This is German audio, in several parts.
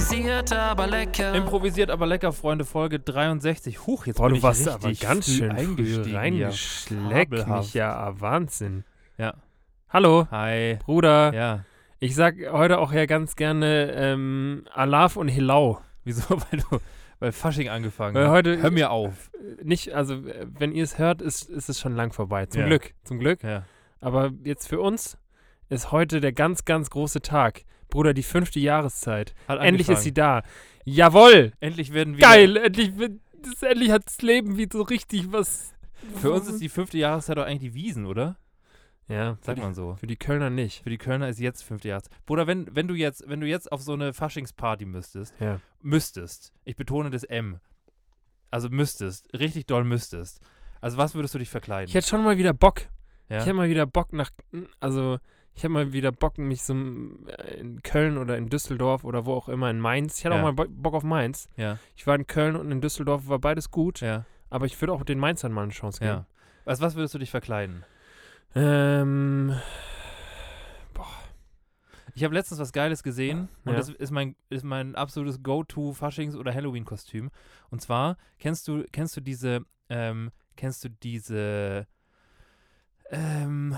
aber lecker. Improvisiert, aber lecker, Freunde, Folge 63. Huch, jetzt Boah, bin du ich warst richtig aber ganz schön eingestiegen. reingeschleckt mich ja, ah, Wahnsinn. Ja. Hallo, Hi. Bruder. Ja. Ich sag heute auch ja ganz gerne ähm, Alaf und Hilau. Wieso? Weil du, weil Fasching angefangen Weil hat. heute- Hör mir auf. Nicht, also äh, wenn ihr es hört, ist, ist es schon lang vorbei. Zum Ja. Glück, zum Glück. Ja. Aber jetzt für uns ist heute der ganz, ganz große Tag. Bruder, die fünfte Jahreszeit. Endlich ist sie da. Jawohl! Endlich werden wir. Geil! Endlich, endlich hat das Leben wieder so richtig was. Für uns ist die fünfte Jahreszeit doch eigentlich die Wiesen, oder? Ja, Sagt man so. Für die Kölner nicht. Für die Kölner ist jetzt fünfte Jahreszeit. Bruder, wenn, wenn du jetzt, wenn du jetzt auf so eine Faschingsparty müsstest, Ja. müsstest, ich betone das M, also müsstest, richtig doll müsstest. Also was würdest du dich verkleiden? Ich hätte schon mal wieder Bock. ja? Ich hätte mal wieder Bock nach. Also, ich hätte mal wieder Bock, mich so äh, in Köln oder in Düsseldorf oder wo auch immer in Mainz. Ich hätte Ja. auch mal Bo- Bock auf Mainz. ja, Ich war in Köln und in Düsseldorf, war beides gut. ja, Aber ich würde auch den Mainzern mal eine Chance geben. ja. Also was würdest du dich verkleiden? Ähm. Ich habe letztens was Geiles gesehen und Ja. das ist mein, ist mein absolutes Go-To-Faschings- oder Halloween-Kostüm. Und zwar, kennst du, kennst du diese, ähm, kennst du diese, ähm,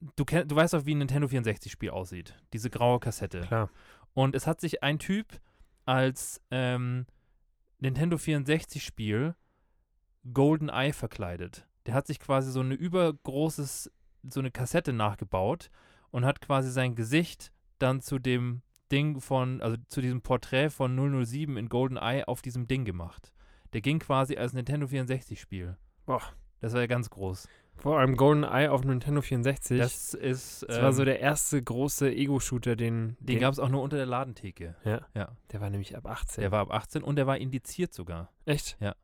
du, kenn, du weißt doch, wie ein Nintendo 64-Spiel aussieht. Diese graue Kassette. Klar. Und es hat sich ein Typ als ähm, Nintendo 64-Spiel Golden Eye verkleidet. Der hat sich quasi so eine übergroßes, so eine Kassette nachgebaut und hat quasi sein Gesicht dann zu dem Ding von, also zu diesem Porträt von 007 in Golden Eye auf diesem Ding gemacht. Der ging quasi als Nintendo 64-Spiel. Boah. Das war ja ganz groß. Vor allem Golden Eye auf Nintendo 64. Das ist. das war so ähm, der erste große Ego-Shooter, den. Den gab es auch nur unter der Ladentheke. Ja. Ja. Der war nämlich ab 18. Der war ab 18 und der war indiziert sogar. Echt? Ja.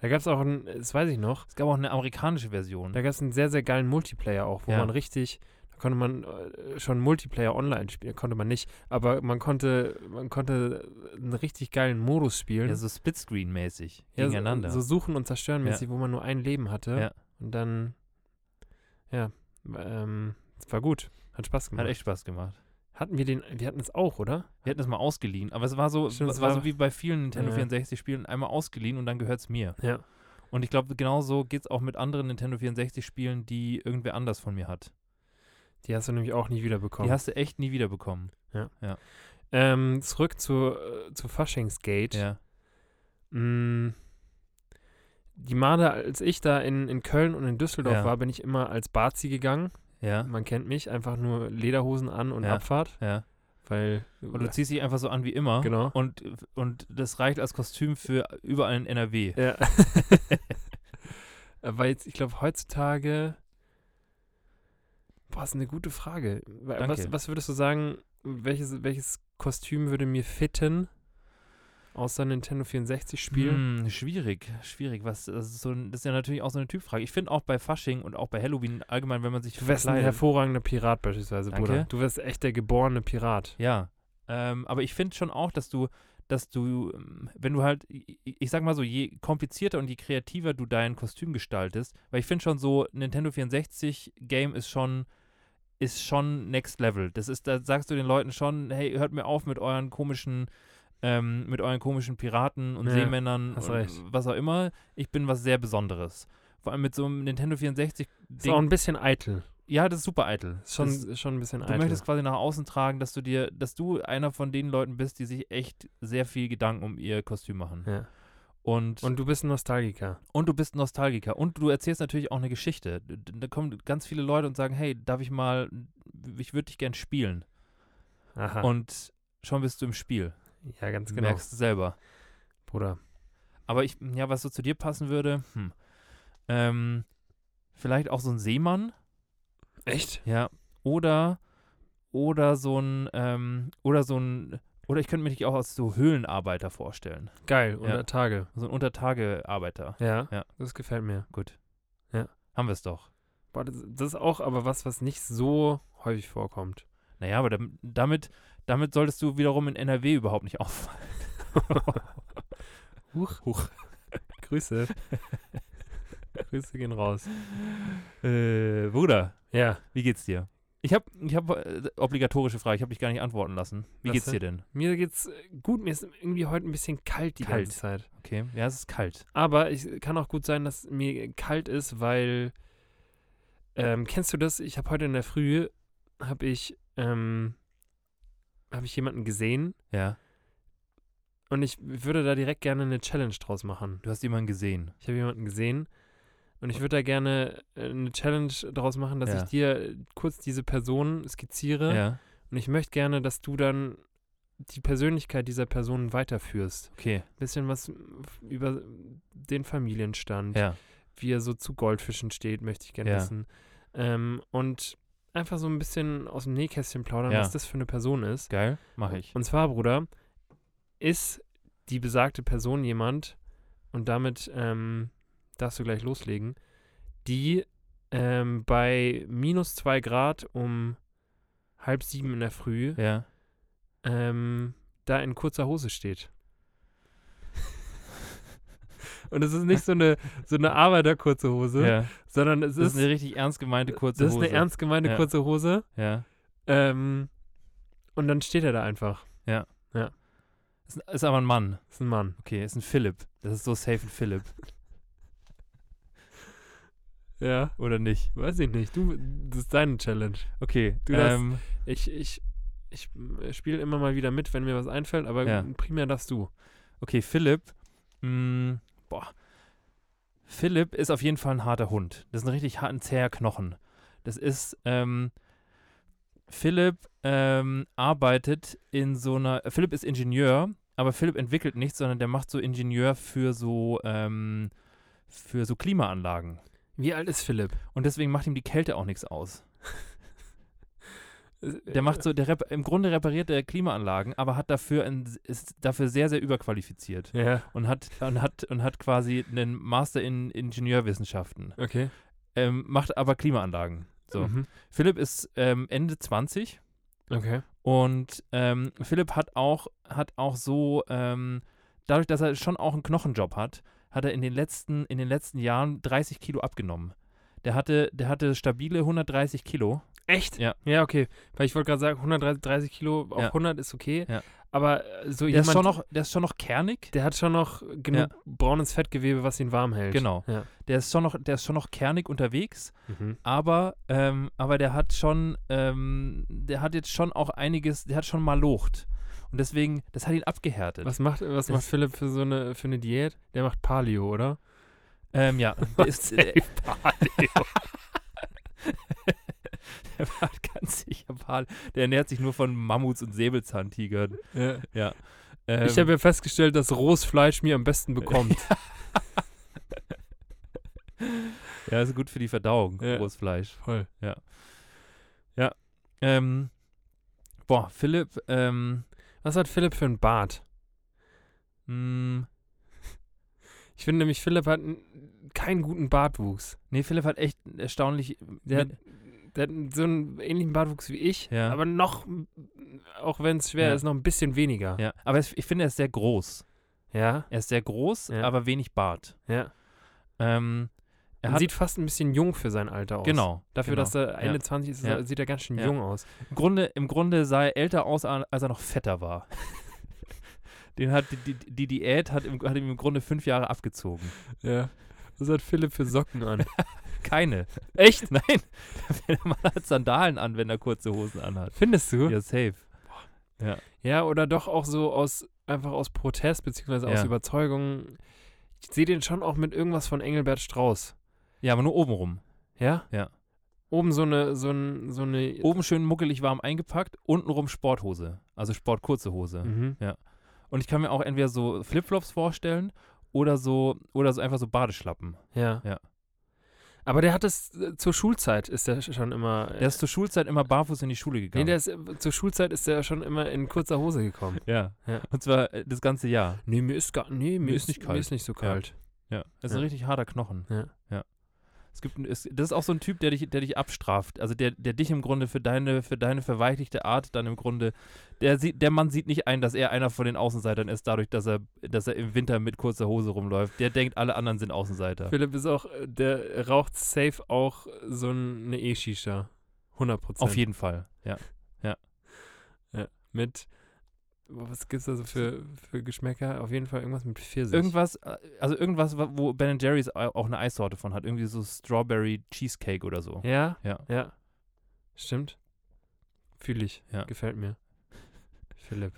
Da gab es auch einen, das weiß ich noch, Es gab auch eine amerikanische Version. da gab es einen sehr, sehr geilen Multiplayer auch, wo Ja. man richtig, da konnte man äh, schon Multiplayer online spielen, konnte man nicht, aber man konnte, man konnte einen richtig geilen Modus spielen. Ja, so Splitscreen-mäßig Ja, so- gegeneinander. So suchen und zerstören Ja. mäßig, wo man nur ein Leben hatte. Ja. Und dann, ja, ähm, es war gut. Hat Spaß gemacht. Hat echt Spaß gemacht. Hatten wir den, wir hatten es auch, oder? Wir hatten es mal ausgeliehen, aber es war so, Stimmt, es war war- so wie bei vielen Nintendo Ja. 64-Spielen, einmal ausgeliehen und dann gehört es mir. Ja. Und ich glaube, genauso geht es auch mit anderen Nintendo 64-Spielen, die irgendwer anders von mir hat. Die hast du nämlich auch nie wiederbekommen. Die hast du echt nie wiederbekommen. ähm, zurück zu, äh, zu Faschingsgate. Ja. Mm, Die Male, als ich da in, in Köln und in Düsseldorf Ja. war, bin ich immer als Bazi gegangen. Ja. Man kennt mich, einfach nur Lederhosen an und Ja. Abfahrt, Ja. weil Und du ziehst dich einfach so an wie immer. Genau. Und, und das reicht als Kostüm für überall in NRW. Ja. Aber jetzt, ich glaube, heutzutage. Boah, ist eine gute Frage. Wa- Was, Danke. was würdest du sagen, welches, welches Kostüm würde mir fitten? Außer Nintendo 64 Spielen? Hm, schwierig, schwierig. Was, das, ist so, das ist ja natürlich auch so eine Typfrage. Ich finde auch bei Fasching und auch bei Halloween allgemein, wenn man sich Du wärst ein hervorragender Pirat beispielsweise, Danke. Bruder. Du wärst echt der geborene Pirat. Ja, ähm, aber ich finde schon auch, dass du, dass du, ähm, wenn du halt, ich, sag mal so, je komplizierter und je kreativer du dein Kostüm gestaltest, weil ich finde schon so, Nintendo 64 Game ist schon, ist schon Next Level. Das ist, da sagst du den Leuten schon, hey, hört mir auf mit euren komischen, ähm, mit euren komischen Piraten und Ja, Seemännern und recht. was auch immer. Ich bin was sehr Besonderes. Vor allem mit so einem Nintendo 64 Ist auch ein bisschen eitel. Ja, das ist super eitel. Ist schon, Das- ist schon ein bisschen Du eitel. möchtest quasi nach außen tragen, dass du dir, dass du einer von den Leuten bist, die sich echt sehr viel Gedanken um ihr Kostüm machen. ja. Und, und, Und du bist ein Nostalgiker. du bist Nostalgiker. Und du erzählst natürlich auch eine Geschichte. Da kommen ganz viele Leute und sagen, hey, darf ich mal, ich würde dich gern spielen. Aha. Und schon bist du im Spiel. Ja, ganz genau. Merkst du selber. Bruder. Aber ich, ja, was so zu dir passen würde, hm. ähm, vielleicht auch so ein Seemann. Echt? Ja. Oder, oder so ein, ähm, oder so ein, oder ich könnte mir dich auch als so Höhlenarbeiter vorstellen. Geil, Ja. unter Tage. So ein Untertagearbeiter. Ja, Ja. das gefällt mir. Gut. Ja. Haben wir es doch. Boah, das, das ist auch aber was, was nicht so häufig vorkommt. Naja, aber dam- damit, damit solltest du wiederum in NRW überhaupt nicht auffallen. Huch. Huch. Grüße. Grüße gehen raus. Äh, Bruder, Ja, wie geht's dir? Ich habe ich hab, äh, obligatorische Frage, ich habe dich gar nicht antworten lassen. Wie Was geht's denn? dir denn? mir geht's äh, gut. Mir ist irgendwie heute ein bisschen kalt die Kalt. ganze Zeit. Okay, ja, es ist kalt. Aber es kann auch gut sein, dass mir kalt ist, weil ähm, kennst du das? Ich habe heute in der Früh habe ich ähm, habe ich jemanden gesehen Ja, und ich würde da direkt gerne eine Challenge draus machen. du hast jemanden gesehen. Ich habe jemanden gesehen und ich würde da gerne äh, eine Challenge draus machen, dass Ja. ich dir kurz diese Person skizziere Ja, und ich möchte gerne, dass du dann die Persönlichkeit dieser Person weiterführst. okay. Bisschen was über den Familienstand, Ja, wie er so zu Goldfischen steht, möchte ich gerne Ja. wissen. Ähm, und einfach so ein bisschen aus dem Nähkästchen plaudern, Ja. was das für eine Person ist. geil, mache ich. Und zwar, Bruder, ist die besagte Person jemand, und damit ähm, darfst du gleich loslegen, die ähm, bei minus zwei Grad um halb sieben in der Früh Ja, ähm, da in kurzer Hose steht. Und es ist nicht so eine, so eine Arbeiterkurze Hose, ja. sondern es Das ist, ist eine richtig ernst gemeinte kurze das ist Hose. eine ernst gemeinte Ja. kurze Hose. Ja, Ähm, und dann steht er da einfach. ist, ist aber ein Mann. Ist ein Mann. Okay, ist ein Philipp. Das ist so safe ein Philipp. Ja. Oder nicht? Weiß ich nicht. Du, das ist deine Challenge. Okay, Du darfst- ähm, Ich, ich, ich spiele immer mal wieder mit, wenn mir was einfällt, aber Ja. primär darfst du. okay, Philipp. Mh, boah. Philipp ist auf jeden Fall ein harter Hund. Das ist ein richtig harter, zäher Knochen. Das ist, ähm, Philipp ähm, arbeitet in so einer, Philipp ist Ingenieur, aber Philipp entwickelt nichts, sondern der macht so Ingenieur für so, ähm, für so Klimaanlagen. Wie alt ist Philipp? Und deswegen macht ihm die Kälte auch nichts aus. Der macht so, der rep im Grunde repariert er Klimaanlagen, aber hat dafür ein, ist dafür sehr, sehr überqualifiziert Ja, und hat und hat und hat quasi einen Master in Ingenieurwissenschaften. okay. Ähm, macht aber Klimaanlagen. So. Mhm. Philipp ist ähm, Ende 20 Okay. und ähm, Philipp hat auch, hat auch so, ähm, dadurch, dass er schon auch einen Knochenjob hat, hat er in den letzten, in den letzten Jahren 30 Kilo abgenommen. Der hatte, der hatte stabile 130 Kilo. Echt? Ja. Ja, okay. Weil ich wollte gerade sagen, 130 Kilo auf Ja. 100 ist okay. Ja. Aber äh, so Der jemand, ist, schon noch, der ist schon noch kernig. der hat schon noch genug braunes Fettgewebe, was ihn warm hält. Genau. Ja. Der ist schon noch, der ist schon noch kernig unterwegs, Mhm. aber, ähm, aber der hat schon, ähm, der hat jetzt schon auch einiges, der hat schon mal locht. Und deswegen, das hat ihn abgehärtet. Was macht, was Das- macht Philipp für so eine, für eine Diät? Der macht Paleo, oder? Ähm, ja, der ist, der, Paleo. der war ganz sicher Pal. Der ernährt sich nur von Mammuts und Säbelzahntigern. ja. Ja. Ähm, Ich habe ja festgestellt, dass rohes Fleisch mir am besten bekommt. ja, ist gut für die Verdauung, Ja. rohes Fleisch. Voll. Ähm, boah, Philipp, ähm, Was hat Philipp für einen Bart? mh, Ich finde nämlich, Philipp hat keinen guten Bartwuchs. nee, Philipp hat echt erstaunlich, Der, mit- der hat so einen ähnlichen Bartwuchs wie ich, Ja. aber noch, auch wenn es schwer Ja. ist, noch ein bisschen weniger. ja, aber ich finde, er ist sehr groß. Ja, Er ist sehr groß, Ja. aber wenig Bart. ja. Ähm, er hat, sieht fast ein bisschen jung für sein Alter aus. genau. Dafür, genau. dass er Ende Ja. 20 ist, Ja. sieht er ganz schön Ja. jung aus. Im Grunde, Im Grunde sah er älter aus, als er noch fetter war. Den hat die, die, die Diät hat, im, hat ihm im Grunde fünf Jahre abgezogen. Ja. Was hat Philipp für Socken an? Keine. Echt? Nein. Der Mann hat Sandalen an, wenn er kurze Hosen anhat. Findest du? Ja, safe. Ja, oder doch auch so aus, einfach aus Protest, beziehungsweise aus Ja. Überzeugung. Ich sehe den schon auch mit irgendwas von Engelbert Strauß. Ja, aber nur obenrum. Ja? Ja. Oben so eine, so, ein, so eine. Oben schön muckelig warm eingepackt, untenrum Sporthose. Also Sportkurze Hose. Mhm. Und ich kann mir auch entweder so Flipflops vorstellen oder so, oder so einfach so Badeschlappen. Ja. Ja. Aber der hat es äh, zur Schulzeit ist der schon immer. Der ist zur Schulzeit immer barfuß in die Schule nee, gegangen. der ist äh, zur Schulzeit ist der schon immer in kurzer Hose gekommen. ja. Ja. Und zwar äh, das ganze Jahr. Nee, mir ist gar nee, mir, ist nicht Mir kalt. ist nicht so kalt. Ja. Das ist Ja. ein richtig harter Knochen. Ja. ja. Es gibt, es, das ist auch so ein Typ, der dich, der dich abstraft. Also der, der dich im Grunde für deine, für deine verweichlichte Art dann im Grunde, der sieht, der Mann sieht nicht ein, dass er einer von den Außenseitern ist, dadurch, dass er, dass er im Winter mit kurzer Hose rumläuft. Der denkt, alle anderen sind Außenseiter. Philipp ist auch, äh, der raucht safe auch so ein- eine E-Shisha. 100%. Auf jeden Fall, ja. Mit, oh, was gibt's da so für, für Geschmäcker? Auf jeden Fall irgendwas mit Pfirsich. Irgendwas, äh, also irgendwas, wa- wo Ben Jerry's au- auch eine Eissorte von hat. Irgendwie so Strawberry Cheesecake oder so. Ja? Ja. Ja. Stimmt. Fühle ich. Ja. Gefällt mir. Philipp.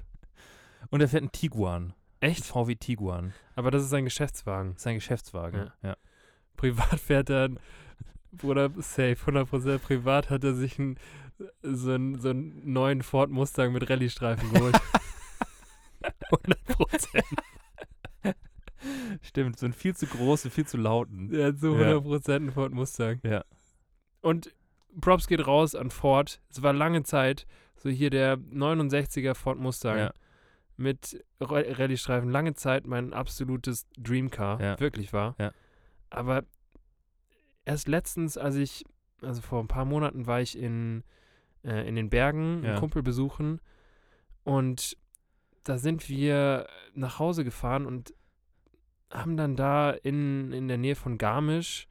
Und er fährt einen Tiguan. Echt? VW Tiguan. Aber das ist ein Geschäftswagen. Das ist sein Geschäftswagen. Ja. Ja. Privat fährt er, Bruder, safe, 100% privat hat er sich ein, so, einen, so einen neuen Ford Mustang mit Rallye-Streifen geholt. 100%. Stimmt, so einen viel zu großen, viel zu lauten. Ja. 100% einen Ford Mustang. Ja. Und Props geht raus an Ford. Es war lange Zeit so hier der 69er Ford Mustang Ja. mit Ra- Rallye-Streifen. Lange Zeit mein absolutes Dreamcar. Ja. Wirklich war. Ja. Aber erst letztens, als ich, also vor ein paar Monaten war ich in, äh, in den Bergen, einen Ja. Kumpel besuchen und da sind wir nach Hause gefahren und haben dann da in, in der Nähe von Garmisch,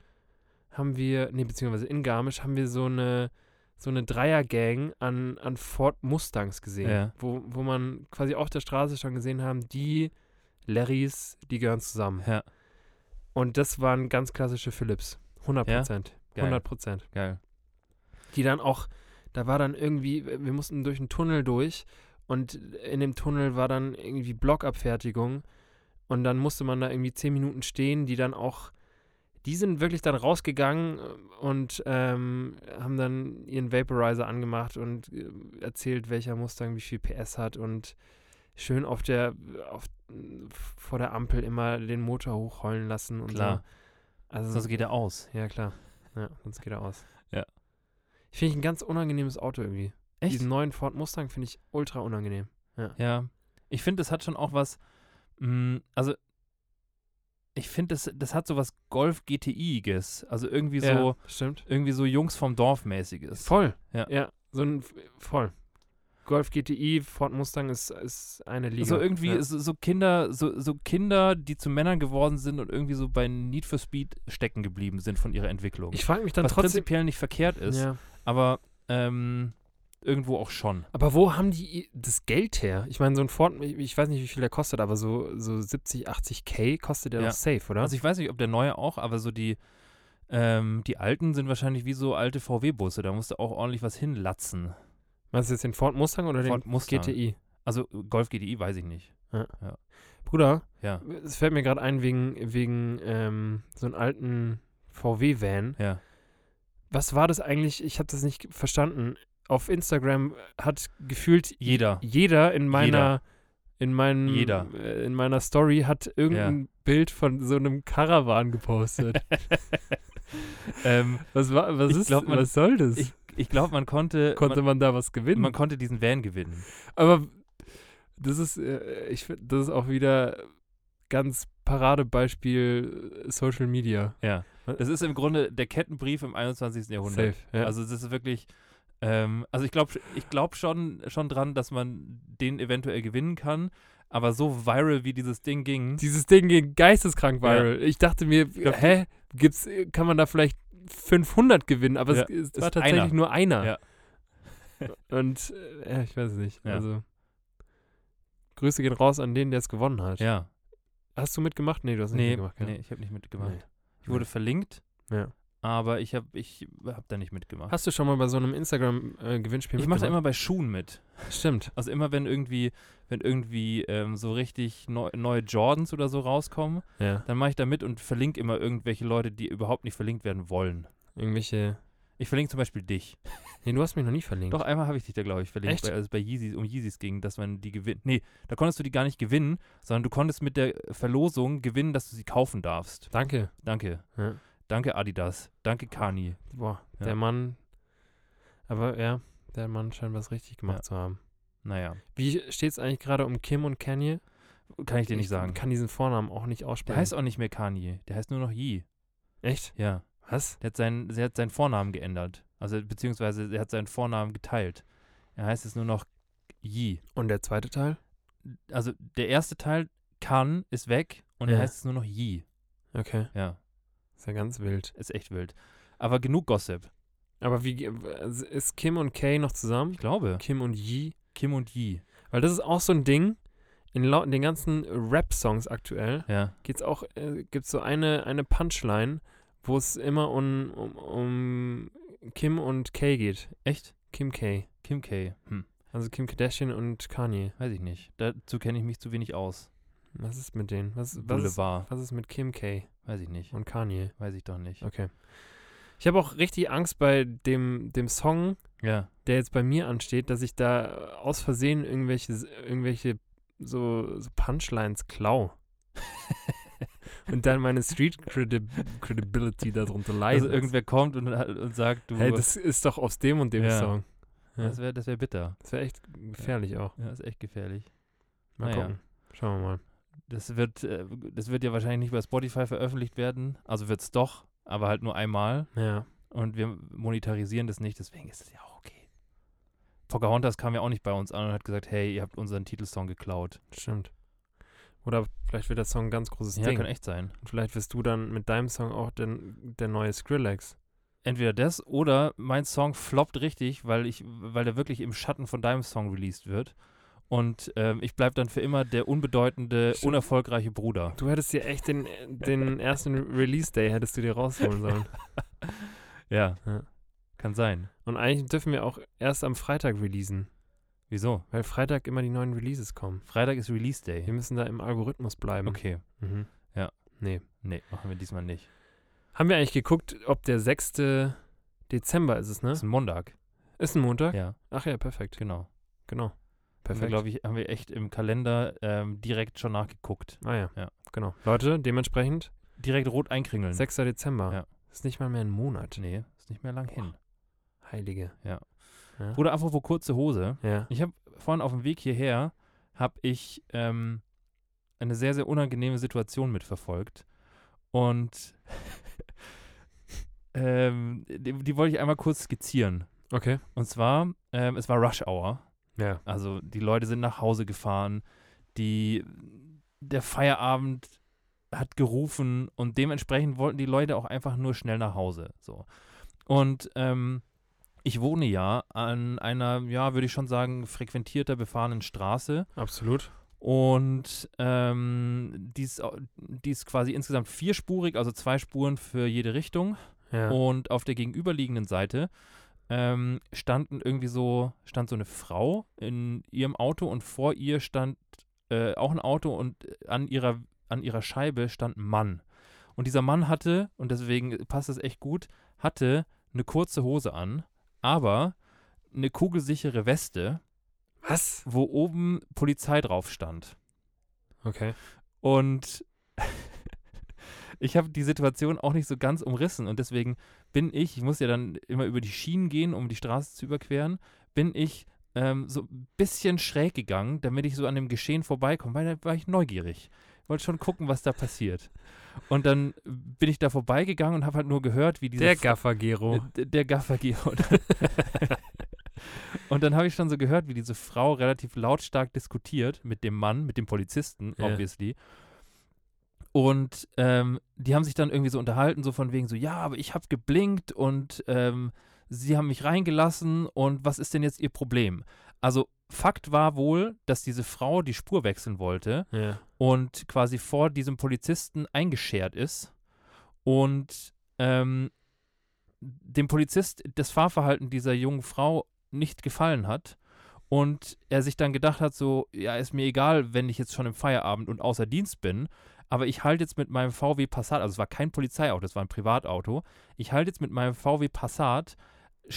haben wir, nee, beziehungsweise in Garmisch, haben wir so eine, so eine Dreiergang an, an Ford Mustangs gesehen, Ja. wo, wo man quasi auf der Straße schon gesehen haben, die Larrys, die gehören zusammen. Ja, Und das waren ganz klassische Philips. 100 Prozent. Geil. 100 Prozent. geil. Die dann auch, da war dann irgendwie, wir mussten durch einen Tunnel durch und in dem Tunnel war dann irgendwie Blockabfertigung und dann musste man da irgendwie 10 Minuten stehen, die dann auch, die sind wirklich dann rausgegangen und ähm, haben dann ihren Vaporizer angemacht und äh, erzählt, welcher Mustang wie viel PS hat und schön auf der, auf, vor der Ampel immer den Motor hochheulen lassen und Klar. so. Also, Sonst geht er aus. ja, klar. Ja, sonst geht er aus. Ja. Finde ich ein ganz unangenehmes Auto irgendwie. Echt? Diesen neuen Ford Mustang finde ich ultra unangenehm. Ja. Ich finde, das hat schon auch was, mh, also ich finde, das, das hat so was Golf GTI-iges. Also irgendwie so, Ja, stimmt. irgendwie so Jungs vom Dorf mäßiges. Voll. Ja. Ja, so ein, voll. Golf GTI, Ford Mustang ist, ist eine Liga. So irgendwie ja. so, so Kinder, so, so Kinder, die zu Männern geworden sind und irgendwie so bei Need for Speed stecken geblieben sind von ihrer Entwicklung. Ich frage mich dann was trotzdem. prinzipiell nicht verkehrt ist, Ja. aber ähm, irgendwo auch schon. Aber wo haben die das Geld her? Ich meine, so ein Ford, ich, weiß nicht, wie viel der kostet, aber so, so 70, 80 K kostet der Ja. doch safe, oder? Also ich weiß nicht, ob der neue auch, aber so die, ähm, die alten sind wahrscheinlich wie so alte VW-Busse. Da musst du auch ordentlich was hinlatzen. Meinst du jetzt den Ford Mustang oder Ford den Mustang. GTI? Also Golf GTI weiß ich nicht. Bruder, Ja, es fällt mir gerade ein wegen, wegen ähm, so einem alten VW-Van. ja. Was war das eigentlich? Ich habe das nicht verstanden. Auf Instagram hat gefühlt Jeder. jeder in meiner in meinem Jeder. äh, in meiner Story hat irgendein Bild von so einem Caravan gepostet. ähm, was war was ist glaub, man- was soll das? ich ich glaube, man konnte, Konnte man, man, da was gewinnen? man konnte diesen Van gewinnen. Aber das ist äh, ich das ist auch wieder ganz Paradebeispiel äh, Social Media. Ja. Das ist im Grunde der Kettenbrief im 21. Jahrhundert. Safe, ja. Also das ist wirklich, ähm, also ich glaube ich glaub schon, schon dran, dass man den eventuell gewinnen kann, aber so viral wie dieses Ding ging, Dieses Ding ging geisteskrank Ja. viral. Ich dachte mir, glaub, hä, gibt's, kann man da vielleicht 500 gewinnen? Aber Ja, es, es war tatsächlich einer. nur einer. Ja. Und äh, ja, ich weiß es nicht. Ja. Also Grüße gehen raus an den, der es gewonnen hat. ja, Hast du mitgemacht? Nee, du hast nicht nee, mitgemacht. gell? nee, ich habe nicht mitgemacht. Nee. Ich wurde verlinkt, Ja. Aber ich habe ich hab da nicht mitgemacht. Hast du schon mal bei so einem Instagram-Gewinnspiel ich mache da immer bei Schuhen mit. Stimmt. Also immer wenn irgendwie, wenn irgendwie ähm, so richtig neu, neue Jordans oder so rauskommen, Ja. dann mache ich da mit und verlinke immer irgendwelche Leute, die überhaupt nicht verlinkt werden wollen. Irgendwelche. Ich verlinke zum Beispiel dich. Nee, du hast mich noch nie verlinkt. Doch, einmal habe ich dich da, glaube ich, verlinkt, Echt? Bei, als es bei Yeezys, um Yeezys ging, dass man die gewinnt. Nee, da konntest du die gar nicht gewinnen, sondern du konntest mit der Verlosung gewinnen, dass du sie kaufen darfst. Danke. Danke. Ja. Danke, Adidas. Danke, Kani. Boah, Ja. der Mann. Aber ja, der Mann scheint was richtig gemacht Ja. zu haben. Naja, Wie steht es eigentlich gerade um Kim und Kanye? kann ich dir nicht sagen. kann diesen Vornamen auch nicht Der aussprechen. heißt auch nicht mehr Kanye. Der heißt nur noch Yee. Echt? Ja. Was? Der hat seinen, der hat seinen Vornamen geändert. Also beziehungsweise er hat seinen Vornamen geteilt. Er heißt jetzt nur noch Yi. Und der zweite Teil? Also der erste Teil Kan ist weg und Ja. er heißt jetzt nur noch Yi. Okay. Ja, Ist ja ganz wild. ist echt wild. Aber genug Gossip. Aber wie ge- ist Kim und Kay noch zusammen? Ich glaube. Kim und Yi? Kim und Yi. Weil das ist auch so ein Ding. In, den ganzen Rap-Songs aktuell Ja. geht's auch, äh, gibt's so eine, eine Punchline, wo es immer um, um, um Kim und Kay geht. Echt? Kim K. Kim K. Hm. Also Kim Kardashian und Kanye. Weiß ich nicht. Dazu kenne ich mich zu wenig aus. Was ist mit denen? Was, was, ist, was ist mit Kim K. Weiß ich nicht. und Kanye? Weiß ich doch nicht. Okay. Ich habe auch richtig Angst bei dem, dem Song, Ja. der jetzt bei mir ansteht, dass ich da aus Versehen irgendwelche, irgendwelche so, so Punchlines klau. und dann meine Street Credi Credibility darunter leidet. Also irgendwer kommt und, und sagt, du. hey, das ist doch aus dem und dem Ja. Song. Ja. das wäre das wär bitter. Das wäre echt gefährlich auch. Ja, ist echt gefährlich. Mal Naja. gucken. Schauen wir mal. Das wird, äh, das wird ja wahrscheinlich nicht bei Spotify veröffentlicht werden. Also wird es doch, aber halt nur einmal. Ja. Und wir monetarisieren das nicht, deswegen ist es ja auch okay. Pocahontas kam ja auch nicht bei uns an und hat gesagt, hey, ihr habt unseren Titelsong geklaut. Stimmt. Oder vielleicht wird der Song ein ganz großes Ja, Ding. kann echt sein. Und vielleicht wirst du dann mit deinem Song auch den, der neue Skrillex. Entweder das oder mein Song floppt richtig, weil ich, weil der wirklich im Schatten von deinem Song released wird. Und ähm, ich bleibe dann für immer der unbedeutende, unerfolgreiche Bruder. Du hättest dir echt den, den ersten Release-Day hättest du dir rausholen sollen. Ja, Ja. kann sein. Und eigentlich dürfen wir auch erst am Freitag releasen, Wieso? weil Freitag immer die neuen Releases kommen. Freitag ist Release Day. Wir müssen da im Algorithmus bleiben. Okay. Mhm. Ja. Nee. Nee, machen wir diesmal nicht. Haben wir eigentlich geguckt, ob der 6. Dezember ist es, ne? Ist ein Montag. Ist ein Montag? Ja, Ach ja, perfekt. genau. Genau. Perfekt. glaube ich, haben wir echt im Kalender ähm, direkt schon nachgeguckt. ah ja. Ja. Genau. Leute, dementsprechend Direkt rot einkringeln. 6. Dezember. Ja. Ist nicht mal mehr ein Monat. Nee, ist nicht mehr lang hin. Heilige. Ja. Ja. Bruder, apropos kurze Hose. ja. Ich habe vorhin auf dem Weg hierher, habe ich ähm, eine sehr, sehr unangenehme Situation mitverfolgt. Und ähm, die, die wollte ich einmal kurz skizzieren. Okay. Und zwar, ähm, es war Rush Hour. Ja. Also die Leute sind nach Hause gefahren, die, der Feierabend hat gerufen und dementsprechend wollten die Leute auch einfach nur schnell nach Hause. So. Und ähm, ich wohne ja an einer, ja, würde ich schon sagen, frequentierter befahrenen Straße. Absolut. Und ähm, die, ist, die ist quasi insgesamt vierspurig, also zwei Spuren für jede Richtung. Ja. Und auf der gegenüberliegenden Seite ähm, standen irgendwie so, stand so eine Frau in ihrem Auto und vor ihr stand äh, auch ein Auto und an ihrer, an ihrer Scheibe stand ein Mann. Und dieser Mann hatte, und deswegen passt es echt gut, hatte eine kurze Hose an, aber eine kugelsichere Weste, Was? wo oben Polizei drauf stand. Okay. Und ich habe die Situation auch nicht so ganz umrissen und deswegen bin ich, ich muss ja dann immer über die Schienen gehen, um die Straße zu überqueren, bin ich ähm, so ein bisschen schräg gegangen, damit ich so an dem Geschehen vorbeikomme, weil da war ich neugierig. Ich wollte schon gucken, was da passiert. Und dann bin ich da vorbeigegangen und habe halt nur gehört, wie diese Der Fra- Gaffer Gero. äh, Der Gaffer Gero. Und dann habe ich schon so gehört, wie diese Frau relativ lautstark diskutiert mit dem Mann, mit dem Polizisten, obviously. Und ähm, die haben sich dann irgendwie so unterhalten, so von wegen so, ja, aber ich habe geblinkt und ähm, sie haben mich reingelassen und was ist denn jetzt ihr Problem? Also Fakt war wohl, dass diese Frau die Spur wechseln wollte Ja. und quasi vor diesem Polizisten eingeschert ist und ähm, dem Polizist das Fahrverhalten dieser jungen Frau nicht gefallen hat und er sich dann gedacht hat, so, ja, ist mir egal, wenn ich jetzt schon im Feierabend und außer Dienst bin, aber ich halte jetzt mit meinem VW Passat, also es war kein Polizeiauto, es war ein Privatauto, ich halte jetzt mit meinem VW Passat,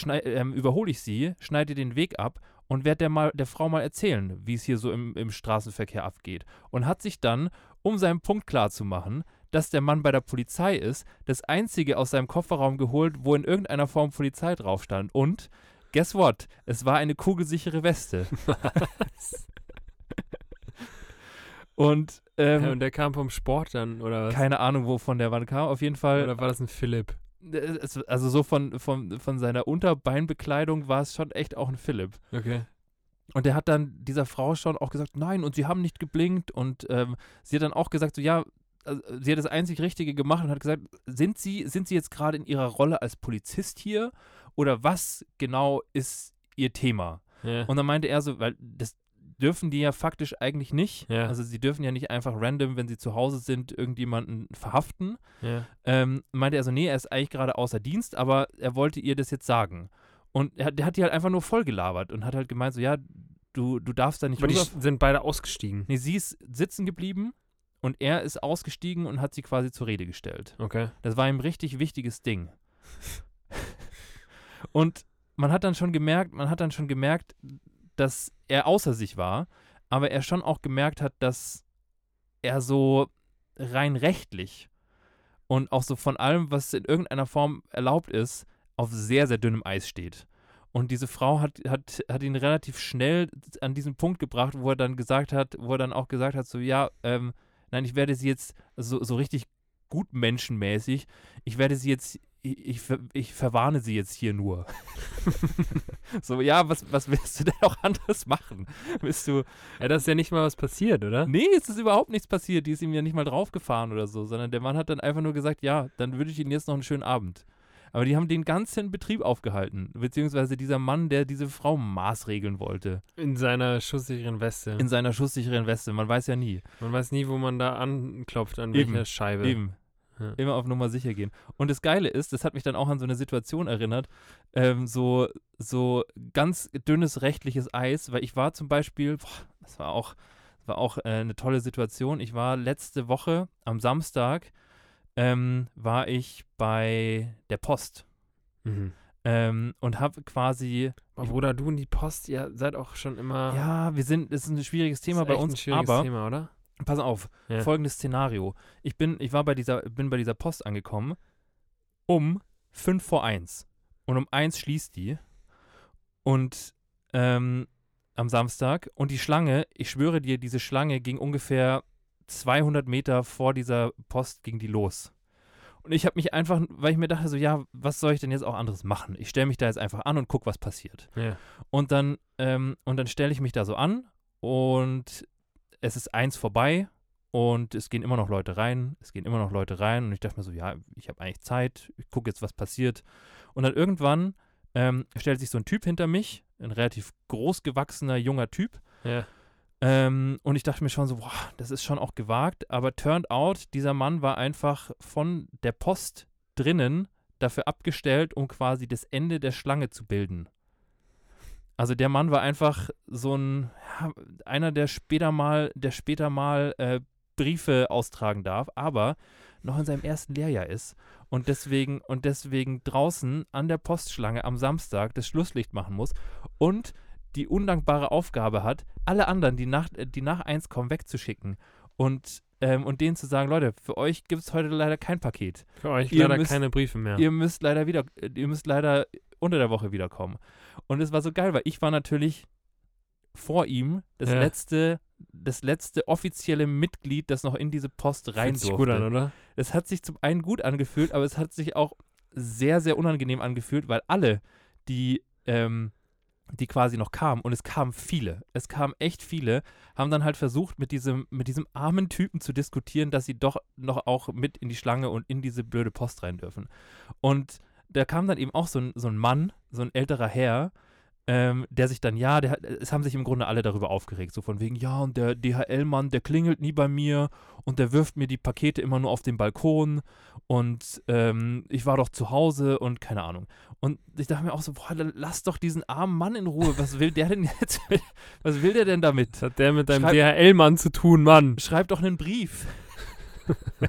ähm, überhole ich sie, schneide den Weg ab und werde der, der Frau mal erzählen, wie es hier so im, im Straßenverkehr abgeht. Und hat sich dann, um seinen Punkt klarzumachen, dass der Mann bei der Polizei ist, das einzige aus seinem Kofferraum geholt, wo in irgendeiner Form Polizei drauf stand. Und, guess what? Es war eine kugelsichere Weste. Und, ähm, ja, und der kam vom Sport dann, oder was? keine Ahnung, wovon der Wann kam. Auf jeden Fall Oder war das ein Philipp? es, also so von, von, von seiner Unterbeinbekleidung war es schon echt auch ein Philipp. Okay. Und der hat dann dieser Frau schon auch gesagt, nein, und sie haben nicht geblinkt. Und ähm, sie hat dann auch gesagt, so ja, also, sie hat das einzig Richtige gemacht und hat gesagt, sind Sie, sind Sie jetzt gerade in Ihrer Rolle als Polizist hier? Oder was genau ist Ihr Thema? Ja. Und dann meinte er so, weil das dürfen die ja faktisch eigentlich nicht. Ja. Also sie dürfen ja nicht einfach random, wenn sie zu Hause sind, irgendjemanden verhaften. ja. Ähm, meinte er so, nee, er ist eigentlich gerade außer Dienst, aber er wollte ihr das jetzt sagen. Und er, der hat die halt einfach nur voll gelabert und hat halt gemeint, so, ja, du, du darfst da nicht Aber die sind beide ausgestiegen. Nee, sie ist sitzen geblieben und er ist ausgestiegen und hat sie quasi zur Rede gestellt. Okay. Das war ihm ein richtig wichtiges Ding. und man hat dann schon gemerkt, man hat dann schon gemerkt, dass er außer sich war, aber er schon auch gemerkt hat, dass er so rein rechtlich und auch so von allem, was in irgendeiner Form erlaubt ist, auf sehr, sehr dünnem Eis steht. Und diese Frau hat, hat, hat ihn relativ schnell an diesen Punkt gebracht, wo er dann gesagt hat, wo er dann auch gesagt hat, so ja, ähm, nein, ich werde sie jetzt so, so richtig gut menschenmäßig, ich werde sie jetzt, ich, ich, ver- ich verwarne sie jetzt hier nur. so, ja, was, was willst du denn auch anderes machen? Willst du, Ja, das ist ja nicht mal was passiert, oder? nee, es ist überhaupt nichts passiert, die ist ihm ja nicht mal draufgefahren oder so, sondern der Mann hat dann einfach nur gesagt, ja, dann würde ich Ihnen jetzt noch einen schönen Abend. Aber die haben den ganzen Betrieb aufgehalten, beziehungsweise dieser Mann, der diese Frau maßregeln wollte, In seiner schusssicheren Weste. in seiner schusssicheren Weste, man weiß ja nie. Man weiß nie, wo man da anklopft, an Eben, welcher Scheibe. Eben. Ja. Immer auf Nummer sicher gehen. Und das Geile ist, das hat mich dann auch an so eine Situation erinnert, ähm, so, so ganz dünnes rechtliches Eis, weil ich war zum Beispiel, boah, das war auch, das war auch äh, eine tolle Situation. Ich war letzte Woche am Samstag, ähm, war ich bei der Post Mhm. ähm, und habe quasi, Aber Bruder, du und die Post, ihr seid auch schon immer. ja, wir sind, das ist ein schwieriges Thema ist bei echt uns, Ein schwieriges aber Thema, oder? Pass auf, Ja. folgendes Szenario. Ich bin, ich war bei dieser, bin bei dieser Post angekommen um 5 vor 1. Und um 1 schließt die. Und ähm, am Samstag. Und die Schlange, ich schwöre dir, diese Schlange ging ungefähr 200 Meter vor dieser Post ging die los. Und ich habe mich einfach, weil ich mir dachte, so, ja, was soll ich denn jetzt auch anderes machen? Ich stelle mich da jetzt einfach an und guck, was passiert. Ja. Und dann, ähm, und dann stelle ich mich da so an und es ist eins vorbei und es gehen immer noch Leute rein, es gehen immer noch Leute rein und ich dachte mir so, ja, ich habe eigentlich Zeit, ich gucke jetzt, was passiert. Und dann irgendwann ähm, stellt sich so ein Typ hinter mich, ein relativ großgewachsener junger Typ. Ja. Ähm, und ich dachte mir schon so, boah, das ist schon auch gewagt, aber turned out, dieser Mann war einfach von der Post drinnen dafür abgestellt, um quasi das Ende der Schlange zu bilden. Also der Mann war einfach so ein, einer, der später mal, der später mal äh, Briefe austragen darf, aber noch in seinem ersten Lehrjahr ist und deswegen und deswegen draußen an der Postschlange am Samstag das Schlusslicht machen muss und die undankbare Aufgabe hat, alle anderen, die nach, die nach eins kommen, wegzuschicken. Und, ähm, und denen zu sagen, Leute, für euch gibt es heute leider kein Paket. Für euch Ihr leider müsst- keine Briefe mehr. Ihr müsst leider wieder, äh, ihr müsst leider unter der Woche wiederkommen. Und es war so geil, weil ich war natürlich vor ihm das Ja. letzte, das letzte offizielle Mitglied, das noch in diese Post rein Fühlt sich durfte. gut an, oder? Es hat sich zum einen gut angefühlt, aber es hat sich auch sehr, sehr unangenehm angefühlt, weil alle, die, ähm, die quasi noch kamen, und es kamen viele, es kamen echt viele, haben dann halt versucht, mit diesem, mit diesem armen Typen zu diskutieren, dass sie doch noch auch mit in die Schlange und in diese blöde Post rein dürfen. Und da kam dann eben auch so ein, so ein Mann, so ein älterer Herr, ähm, der sich dann, ja, der, hat- es haben sich im Grunde alle darüber aufgeregt, so von wegen, ja, und der DHL-Mann, der klingelt nie bei mir und der wirft mir die Pakete immer nur auf den Balkon und ähm, ich war doch zu Hause und keine Ahnung. Und ich dachte mir auch so, boah, lass doch diesen armen Mann in Ruhe, was will der denn jetzt, was will der denn damit? Was hat der mit deinem DHL-Mann zu tun, Mann? Schreib doch einen Brief.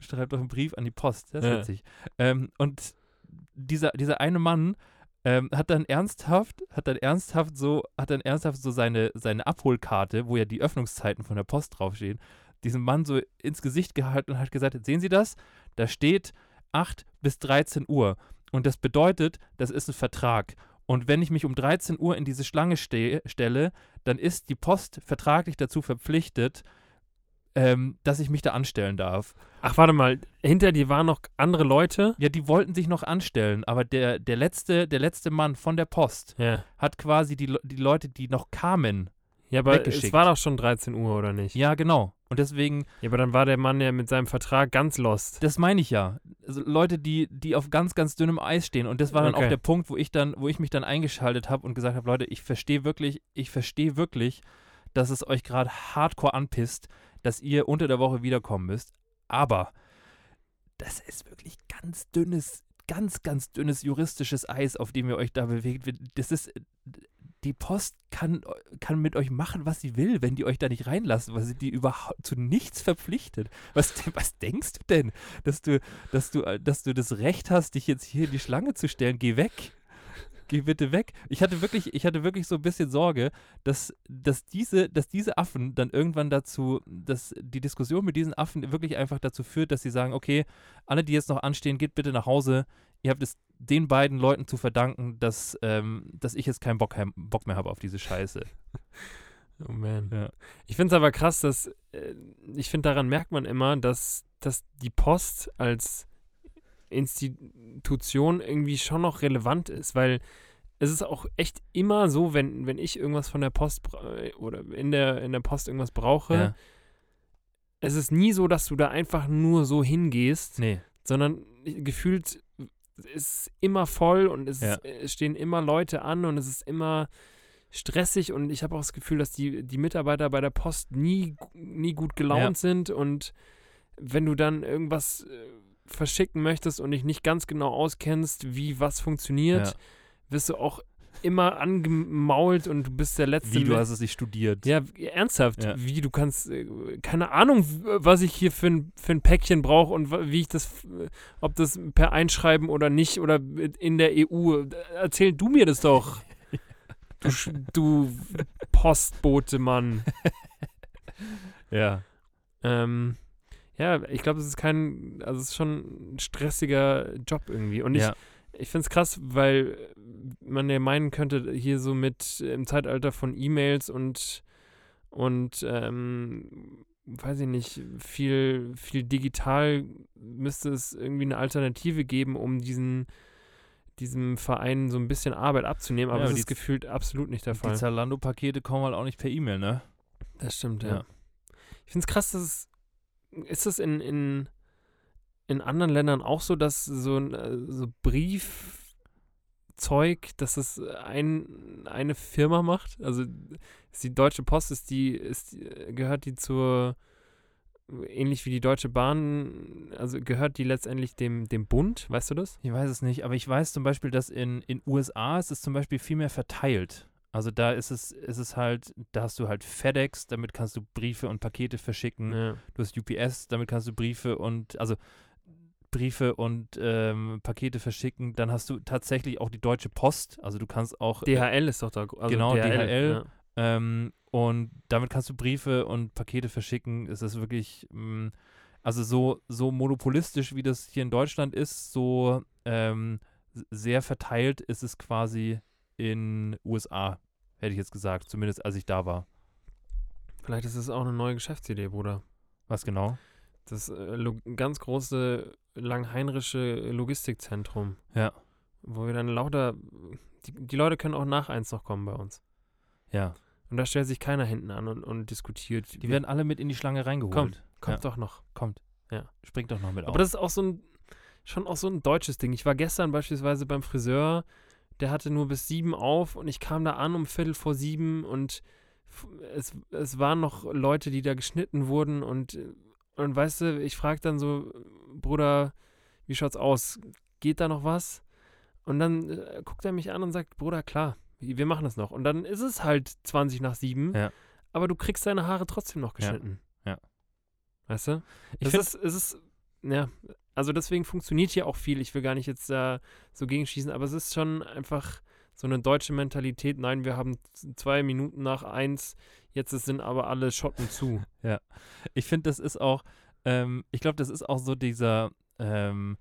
Schreib doch einen Brief an die Post, das ist Ja. witzig. Ähm, und dieser, dieser eine Mann ähm, hat dann ernsthaft, hat dann ernsthaft so, hat dann ernsthaft so seine, seine Abholkarte, wo ja die Öffnungszeiten von der Post draufstehen, diesem Mann so ins Gesicht gehalten und hat gesagt, sehen Sie das? Da steht 8 bis 13 Uhr. Und das bedeutet, das ist ein Vertrag. Und wenn ich mich um 13 Uhr in diese Schlange ste stelle, dann ist die Post vertraglich dazu verpflichtet, ähm, dass ich mich da anstellen darf. Ach, warte mal, hinter dir waren noch andere Leute? Ja, die wollten sich noch anstellen, aber der, der, letzte, der letzte Mann von der Post Ja. hat quasi die, die Leute, die noch kamen. Ja, aber es war doch schon 13 Uhr, oder nicht? Ja, genau. Und deswegen, Ja, aber dann war der Mann ja mit seinem Vertrag ganz lost. das meine ich ja. Also Leute, die, die auf ganz, ganz dünnem Eis stehen. Und das war dann Okay. auch der Punkt, wo ich dann, wo ich mich dann eingeschaltet habe und gesagt habe, Leute, ich verstehe wirklich, ich verstehe wirklich, dass es euch gerade hardcore anpisst, dass ihr unter der Woche wiederkommen müsst. Aber das ist wirklich ganz dünnes, ganz, ganz dünnes juristisches Eis, auf dem ihr euch da bewegt. Das ist, die Post kann, kann mit euch machen, was sie will, wenn die euch da nicht reinlassen, weil sie die überhaupt zu nichts verpflichtet. Was, was denkst du denn, dass du, dass du, dass du das Recht hast, dich jetzt hier in die Schlange zu stellen? Geh weg. Geh bitte weg. Ich hatte wirklich, ich hatte wirklich so ein bisschen Sorge, dass, dass, diese, dass diese Affen dann irgendwann dazu, dass die Diskussion mit diesen Affen wirklich einfach dazu führt, dass sie sagen, okay, alle, die jetzt noch anstehen, geht bitte nach Hause. Ihr habt es den beiden Leuten zu verdanken, dass, ähm, dass ich jetzt keinen Bock, Bock mehr habe auf diese Scheiße. Oh man. Ja. Ich finde es aber krass, dass äh, ich finde, daran merkt man immer, dass, dass die Post als Institution irgendwie schon noch relevant ist, weil es ist auch echt immer so, wenn, wenn ich irgendwas von der Post oder in der, in der Post irgendwas brauche, Ja. es ist nie so, dass du da einfach nur so hingehst, Nee. sondern gefühlt ist immer voll und es, Ja. es stehen immer Leute an und es ist immer stressig und ich habe auch das Gefühl, dass die, die Mitarbeiter bei der Post nie, nie gut gelaunt sind und wenn du dann irgendwas äh, verschicken möchtest und dich nicht ganz genau auskennst, wie was funktioniert, Ja. wirst du auch immer angemault und du bist der letzte Wie, du hast es nicht studiert. ja, ernsthaft. Ja. Wie, du kannst, äh, keine Ahnung, was ich hier für ein, für ein Päckchen brauche und wie ich das, äh, ob das per Einschreiben oder nicht oder in der EU. Erzähl du mir das doch. Du, du Postbote, Mann. Ja. Ähm, ja, ich glaube, es ist kein, also es ist schon ein stressiger Job irgendwie. Und ich, ja. ich finde es krass, weil man ja meinen könnte, hier so mit im Zeitalter von E-Mails und, und ähm, weiß ich nicht, viel, viel digital müsste es irgendwie eine Alternative geben, um diesen diesem Verein so ein bisschen Arbeit abzunehmen, aber Ja, das ist die- gefühlt absolut nicht der Die Fall. Zalando-Pakete kommen halt auch nicht per E-Mail, ne? Das stimmt, Ja. ja. Ich finde es krass, dass es, ist es in, in, in anderen Ländern auch so, dass so ein äh, so Briefzeug, dass es ein, eine Firma macht? Also die Deutsche Post, ist die, ist, gehört die zur, ähnlich wie die Deutsche Bahn, also gehört die letztendlich dem, dem Bund, weißt du das? Ich weiß es nicht, aber ich weiß zum Beispiel, dass in in USA ist es zum Beispiel viel mehr verteilt. Also da ist es, ist es halt, da hast du halt FedEx, damit kannst du Briefe und Pakete verschicken. Ja. Du hast UPS, damit kannst du Briefe und, also Briefe und ähm, Pakete verschicken. Dann hast du tatsächlich auch die Deutsche Post. Also du kannst auch äh, DHL ist doch da. Also Genau, DHL. Ja. Ähm, und damit kannst du Briefe und Pakete verschicken. Es ist wirklich, mh, also so, so monopolistisch, wie das hier in Deutschland ist, so ähm, sehr verteilt ist es quasi in USA, hätte ich jetzt gesagt, zumindest als ich da war. Vielleicht ist es auch eine neue Geschäftsidee, Bruder. Was genau? Das äh, ganz große langheinrische Logistikzentrum. Ja. Wo wir dann lauter. Die, die Leute können auch nach eins noch kommen bei uns. Ja. Und da stellt sich keiner hinten an und, und diskutiert. Die werden alle mit in die Schlange reingeholt. Kommt ja. doch noch. Kommt. Ja. Springt doch noch mit Aber auf. das ist auch so ein. Schon auch so ein deutsches Ding. Ich war gestern beispielsweise beim Friseur, der hatte nur bis sieben auf und ich kam da an um Viertel vor sieben und es, es waren noch Leute, die da geschnitten wurden und, und weißt du, ich frage dann so, Bruder, wie schaut's aus? Geht da noch was? Und dann äh, guckt er mich an und sagt, Bruder, klar, wir machen das noch. Und dann ist es halt 20 nach sieben, Ja. aber du kriegst deine Haare trotzdem noch Ja. geschnitten. Ja. Weißt du? ich es finde, ist, es ist, ja, also deswegen funktioniert hier auch viel. Ich will gar nicht jetzt da so gegenschießen, aber es ist schon einfach so eine deutsche Mentalität. Nein, wir haben zwei Minuten nach eins, jetzt sind aber alle Schotten zu. ich finde, das ist auch, ähm, ich glaube, das ist auch so dieser, ähm,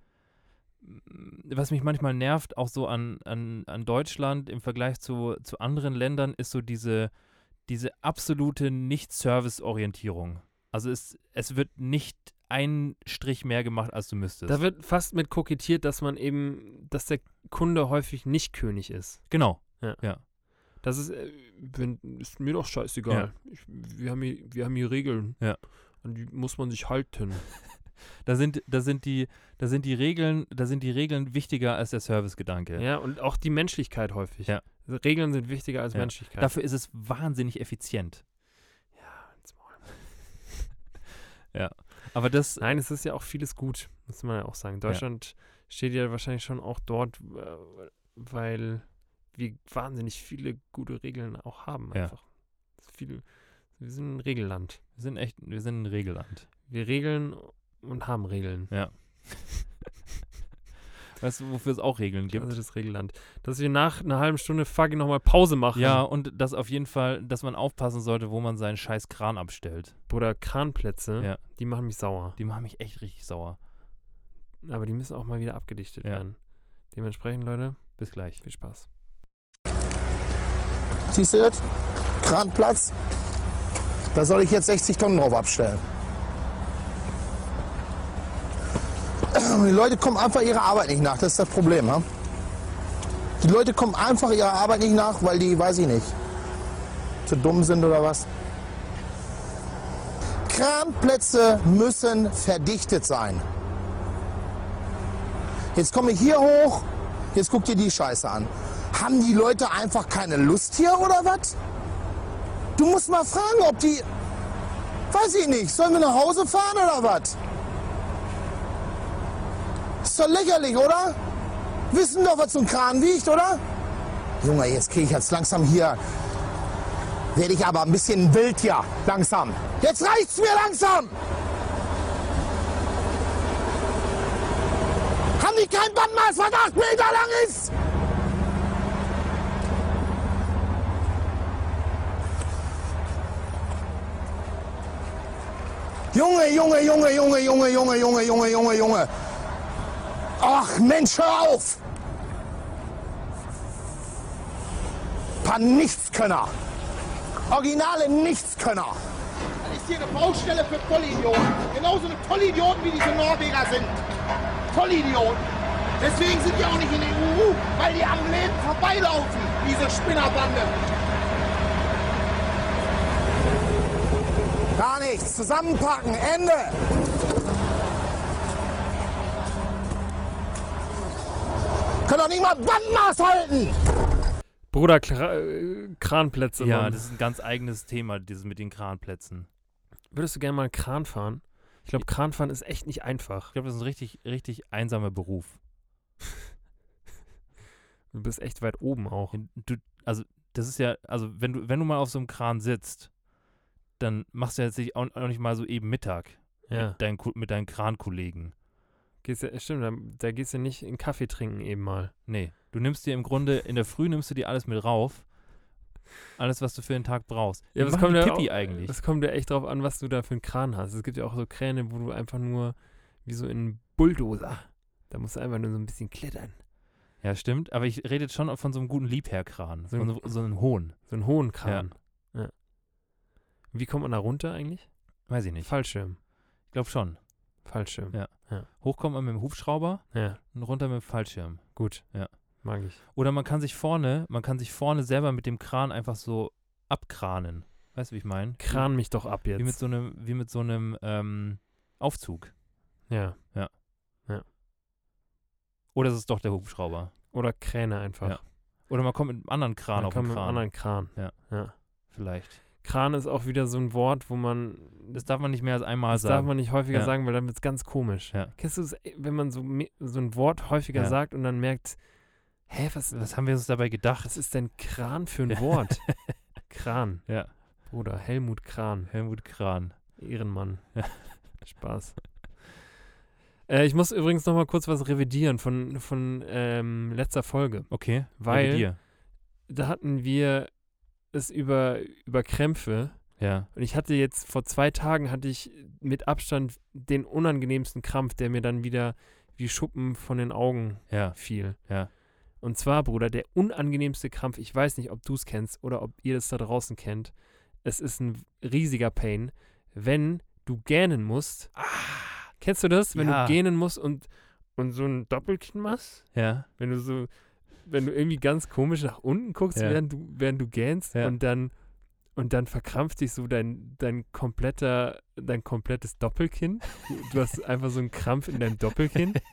was mich manchmal nervt, auch so an, an, an Deutschland im Vergleich zu, zu anderen Ländern, ist so diese, diese absolute Nicht-Service-Orientierung. Also es, es wird nicht ein Strich mehr gemacht, als du müsstest. Da wird fast mit kokettiert, dass man eben, dass der Kunde häufig nicht König ist. genau. Das ist, äh, wenn, ist mir doch scheißegal. Ich, wir, haben hier, wir haben hier Regeln. Ja. An die muss man sich halten. Da sind, da sind die, da sind die Regeln, da sind die Regeln wichtiger als der Servicegedanke. Ja, und auch die Menschlichkeit häufig. Ja. Regeln sind wichtiger als Ja. Menschlichkeit. Dafür ist es wahnsinnig effizient. ja, ins Maul. Aber das, Nein, es ist ja auch vieles gut, muss man ja auch sagen. Deutschland steht ja wahrscheinlich schon auch dort, äh, weil wir wahnsinnig viele gute Regeln auch haben. Ja. Einfach. Ist Viel, wir sind ein Regelland. wir sind echt, wir sind ein Regelland. Wir regeln und haben Regeln. Weißt du, wofür es auch Regeln gibt? Also das Regelland. Dass wir nach einer halben Stunde fucking nochmal Pause machen. ja, und dass auf jeden Fall, dass man aufpassen sollte, wo man seinen scheiß Kran abstellt. Oder Kranplätze, Ja. die machen mich sauer. Die machen mich echt richtig sauer. Aber die müssen auch mal wieder abgedichtet Ja. werden. Dementsprechend, Leute, Bis gleich. viel Spaß. Siehst du das? Kranplatz. Da soll ich jetzt 60 Tonnen drauf abstellen. Die Leute kommen einfach ihrer Arbeit nicht nach. Das ist das Problem. Ha? Die Leute kommen einfach ihrer Arbeit nicht nach, weil die, weiß ich nicht, zu dumm sind oder was. Kranplätze müssen verdichtet sein. Jetzt komme ich hier hoch, jetzt guck dir die Scheiße an. Haben die Leute einfach keine Lust hier oder was? Du musst mal fragen, ob die. Weiß ich nicht, sollen wir nach Hause fahren oder was? Doch lächerlich, oder? Wissen doch, was so ein Kran wiegt, oder? Junge, jetzt kriege ich jetzt langsam hier. Werde ich aber ein bisschen wild hier, langsam. Jetzt reicht's mir langsam! Haben die kein Bandmaß, was acht Meter lang ist? Junge, Junge, Junge, Junge, Junge, Junge, Junge, Junge, Junge, Junge. Ach Mensch, hör auf! Paar Nichtskönner. Originale Nichtskönner. Das ist hier eine Baustelle für Vollidioten. Genauso eine Vollidioten wie diese Norweger sind. Vollidioten. Deswegen sind die auch nicht in der EU, weil die am Leben vorbeilaufen, diese Spinnerbande. Gar nichts. Zusammenpacken. Ende. Können doch nicht mal Bandmaß halten. Bruder, Kra äh, Kranplätze. Ja, Mann. das ist ein ganz eigenes Thema, dieses mit den Kranplätzen. Würdest du gerne mal Kran fahren? Ich glaube, Kranfahren ist echt nicht einfach. Ich glaube, das ist ein richtig, richtig einsamer Beruf. Du bist echt weit oben auch. Du, also, das ist ja, also, wenn du, wenn du mal auf so einem Kran sitzt, dann machst du jetzt nicht auch, auch nicht mal so eben Mittag Ja. mit, deinen, mit deinen Krankollegen. Gehst ja, stimmt, da, da gehst du nicht in Kaffee trinken eben mal. Nee, du nimmst dir im Grunde, in der Früh nimmst du dir alles mit rauf. Alles, was du für den Tag brauchst. Ja, was kommt ja auch- eigentlich? Es kommt ja echt drauf an, was du da für einen Kran hast. Es gibt ja auch so Kräne, wo du einfach nur wie so in Bulldozer. Da musst du einfach nur so ein bisschen klettern. Ja, stimmt, aber ich rede jetzt schon von so einem guten Liebherrkran, So so, so einem hohen. So einen hohen Kran. Ja. Wie kommt man da runter eigentlich? Weiß ich nicht. Fallschirm. Ich glaube schon. Fallschirm. Ja. Kommt man mit dem Hubschrauber Ja, und runter mit dem Fallschirm. gut. Ja. Mag ich. Oder man kann sich vorne, man kann sich vorne selber mit dem Kran einfach so abkranen. Weißt du, wie ich meine? Kran mich doch ab Wie mit jetzt. so einem, wie mit so einem ähm, Aufzug. Ja. Oder ist es doch der Hubschrauber? Oder Kräne einfach. Ja. Oder man kommt mit einem anderen Kran Man auf den mit einem Kran. anderen Kran. Ja. ja. Vielleicht. Kran ist auch wieder so ein Wort, wo man. Das darf man nicht mehr als einmal Das sagen. darf man nicht häufiger Ja. sagen, weil dann wird es ganz komisch. Ja. Kennst du es, wenn man so, so ein Wort häufiger Ja. sagt und dann merkt, hä, was, Was haben wir uns dabei gedacht? was ist denn Kran für ein. Wort? Kran. Ja. Bruder, Helmut Kran. Helmut Kran. Ehrenmann. Ja. Spaß. Äh, ich muss übrigens noch mal kurz was revidieren von, von ähm, letzter Folge. Okay. Weil- Dir. Da hatten wir es über, über Krämpfe. Ja. Und ich hatte jetzt vor zwei Tagen hatte ich mit Abstand den unangenehmsten Krampf, der mir dann wieder wie Schuppen von den Augen Ja. fiel. Ja. Und zwar, Bruder, der unangenehmste Krampf, ich weiß nicht, ob du es kennst oder ob ihr das da draußen kennt. Es ist ein riesiger Pain, wenn du gähnen musst. Kennst du das? Wenn Ja. du gähnen musst und, und so ein Doppelkinn machst? Ja. Wenn du so, wenn du irgendwie ganz komisch nach unten guckst, Ja. während du, während du gähnst Ja. und dann und dann verkrampft sich so dein, dein kompletter, dein komplettes Doppelkinn. Du, hast einfach so einen Krampf in deinem Doppelkinn.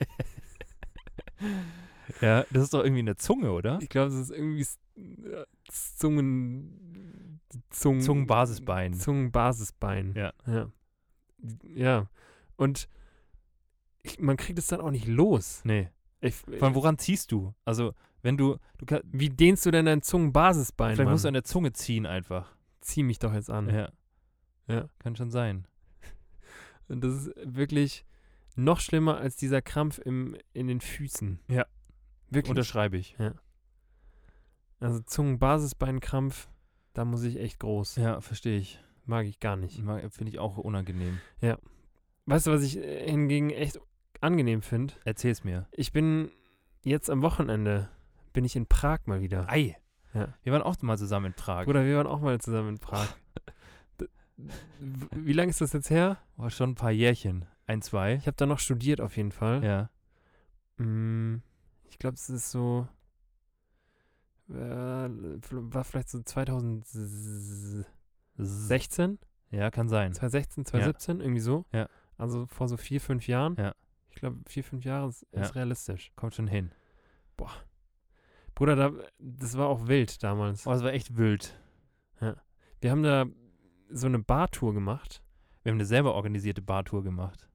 Ja, das ist doch irgendwie eine Zunge, oder? Ich glaube, es ist irgendwie äh, Zungen, Zungen, Zungenbasisbein. Zungenbasisbein. Ja. Ja. Ja. Und ich, man kriegt es dann auch nicht los. Nee. Ich, Von woran ziehst du? Also, wenn du, du kann, wie dehnst du denn dein Zungenbasisbein? vielleicht Mann? musst du an der Zunge ziehen einfach. Zieh mich doch jetzt an. Ja. Ja. Kann schon sein. Und das ist wirklich noch schlimmer als dieser Krampf im, in den Füßen. Ja. Wirklich. Unterschreibe ich. also Zungenbasisbeinkrampf, da muss ich echt groß. Ja, verstehe ich. Mag ich gar nicht. Finde ich auch unangenehm. Weißt du, was ich äh, hingegen echt angenehm finde? Erzähl's mir. Ich bin jetzt am Wochenende, bin ich in Prag mal wieder. Ei. Ja. Wir waren auch mal zusammen in Prag. Bruder, wir waren auch mal zusammen in Prag. Wie lange ist das jetzt her? War schon ein paar Jährchen. Ein, zwei. Ich habe da noch studiert auf jeden Fall. Ja. Mm, Ich glaube, es ist so. Äh, war vielleicht so 2016? S- Ja, kann sein. 2016, 2017, irgendwie so. Ja. Also vor so vier, fünf Jahren. Ja. Ich glaube, vier, fünf Jahre ist, Ja. ist realistisch. Kommt schon hin. Bruder, da, das war auch wild damals. Oh, das war echt wild. Wir haben da so eine Bartour gemacht. Wir haben eine selber organisierte Bartour gemacht.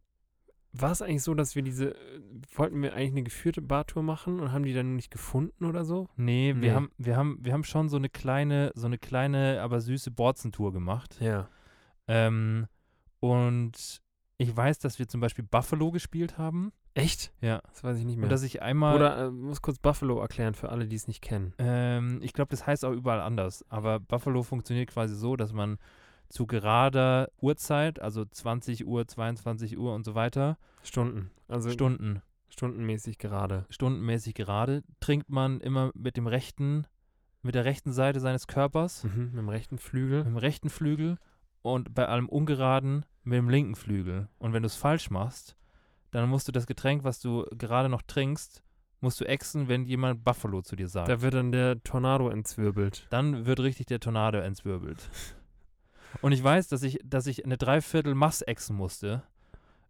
War es eigentlich so, dass wir diese, äh, wollten wir eigentlich eine geführte Bartour machen und haben die dann nicht gefunden oder so? Nee, wir Nee. haben, wir haben, wir haben schon so eine kleine, so eine kleine, aber süße Borzentour gemacht. Ja. Ähm, und ich weiß, dass wir zum Beispiel Buffalo gespielt haben. Echt? Ja. Das weiß ich nicht mehr. Und dass ich einmal. Oder äh, muss kurz Buffalo erklären für alle, die es nicht kennen. Ähm, ich glaube, das heißt auch überall anders. Aber Buffalo funktioniert quasi so, dass man zu gerader Uhrzeit, also 20 Uhr, 22 Uhr und so weiter, Stunden. Also Stunden, stundenmäßig gerade. stundenmäßig gerade, trinkt man immer mit dem rechten, mit der rechten Seite seines Körpers, Mhm, mit dem rechten mit Flügel. dem rechten Flügel und bei allem Ungeraden mit dem linken Flügel. Und wenn du es falsch machst, dann musst du das Getränk, was du gerade noch trinkst, musst du exen, wenn jemand Buffalo zu dir sagt. Da wird dann der Tornado entzwirbelt. dann wird richtig der Tornado entzwirbelt. Und ich weiß, dass ich, dass ich eine Dreiviertel Mass exen musste,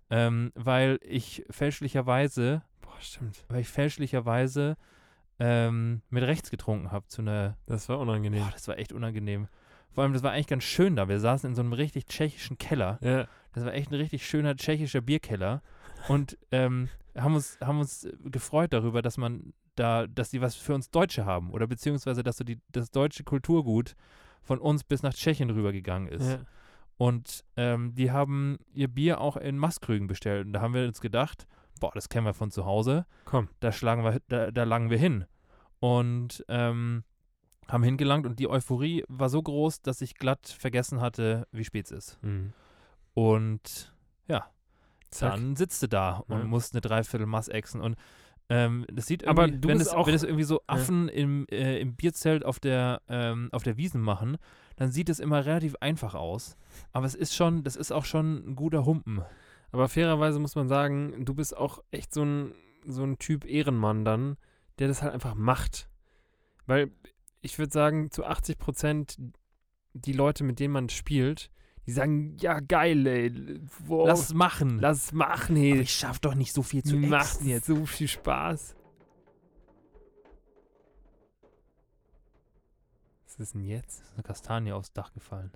ähm, weil ich fälschlicherweise, Boah, stimmt. weil ich fälschlicherweise ähm, mit rechts getrunken habe zu einer, Das war unangenehm. boah, das war echt unangenehm. Vor allem, das war eigentlich ganz schön da. Wir saßen in so einem richtig tschechischen Keller. Ja. Das war echt ein richtig schöner tschechischer Bierkeller. Und ähm, haben uns, haben uns gefreut darüber, dass man da, dass die was für uns Deutsche haben. Oder beziehungsweise, dass so die, das deutsche Kulturgut von uns bis nach Tschechien rübergegangen ist. ja. Und ähm, die haben ihr Bier auch in Maßkrügen bestellt. Und da haben wir uns gedacht, boah, das kennen wir von zu Hause. Komm. Da schlagen wir, da, da langen wir hin. Und ähm, haben hingelangt und die Euphorie war so groß, dass ich glatt vergessen hatte, wie spät es ist. Mhm. Und ja. Dann sitzt du da und Ja. musst eine Dreiviertel Mass exen. Und ähm, das sieht Aber wenn, es, auch- wenn es irgendwie so Ja. Affen im, äh, im Bierzelt auf der, ähm, auf der Wiesen machen, dann sieht es immer relativ einfach aus. Aber es ist schon, das ist auch schon ein guter Humpen. Aber fairerweise muss man sagen, du bist auch echt so ein, so ein Typ Ehrenmann dann, der das halt einfach macht. Weil ich würde sagen, zu 80 Prozent die Leute, mit denen man spielt, die sagen, ja geil, ey, wo, Lass es machen. lass es machen, Aber hey. ich schaff doch nicht so viel zu Macht exen jetzt. so viel Spaß. Was ist denn jetzt? Ist eine Kastanie aufs Dach gefallen.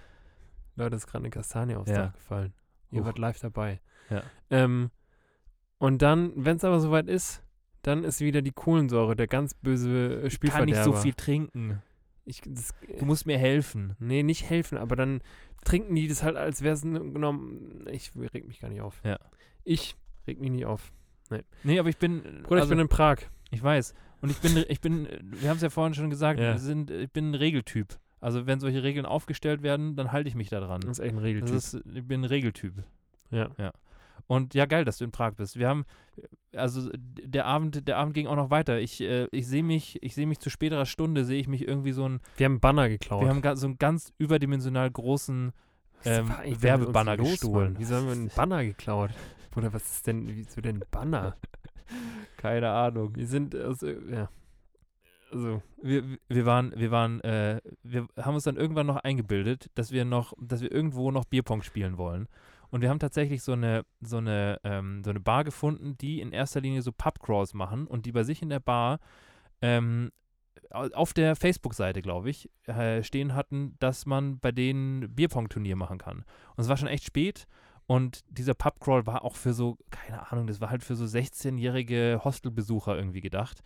Leute, ist gerade eine Kastanie aufs Ja. Dach gefallen. Ihr wart live dabei. Ja. Ähm, und dann, wenn es aber soweit ist, dann ist wieder die Kohlensäure, der ganz böse äh, Ich kann Spielverderber. nicht so viel trinken. Ich, das, Du musst mir helfen. nee, nicht helfen, aber dann trinken die das halt, als wäre es genommen. Ich reg mich gar nicht auf. Ja. Ich reg mich nicht auf. Nee, aber ich bin. Bruder, also, ich bin in Prag. Ich weiß. Und ich bin, ich bin, wir haben es ja vorhin schon gesagt, Ja. wir sind, ich bin ein Regeltyp. Also wenn solche Regeln aufgestellt werden, dann halte ich mich da dran. Das ist echt ein Regeltyp. ist, ich bin ein Regeltyp. ja. Und ja, geil, dass du in Prag bist. Wir haben, also d- der Abend, der Abend ging auch noch weiter. Ich, äh, ich sehe mich, ich sehe mich zu späterer Stunde, sehe ich mich irgendwie so ein, Wir haben einen Banner geklaut. wir haben so einen ganz überdimensional großen ähm, Werbebanner gestohlen. Mann? Wieso haben wir einen Banner geklaut? Oder was ist denn, wieso denn Banner? Keine Ahnung. Wir sind, also, ja. Also, wir, wir waren, wir waren, äh, wir haben uns dann irgendwann noch eingebildet, dass wir noch, dass wir irgendwo noch Bierpong spielen wollen. Und wir haben tatsächlich so eine, so eine, ähm, so eine Bar gefunden, die in erster Linie so Pubcrawls machen und die bei sich in der Bar ähm, au- auf der Facebook-Seite, glaube ich, äh, stehen hatten, dass man bei denen Bierpong-Turnier machen kann. Und es war schon echt spät und dieser Pubcrawl war auch für so, keine Ahnung, das war halt für so 16-jährige Hostelbesucher irgendwie gedacht.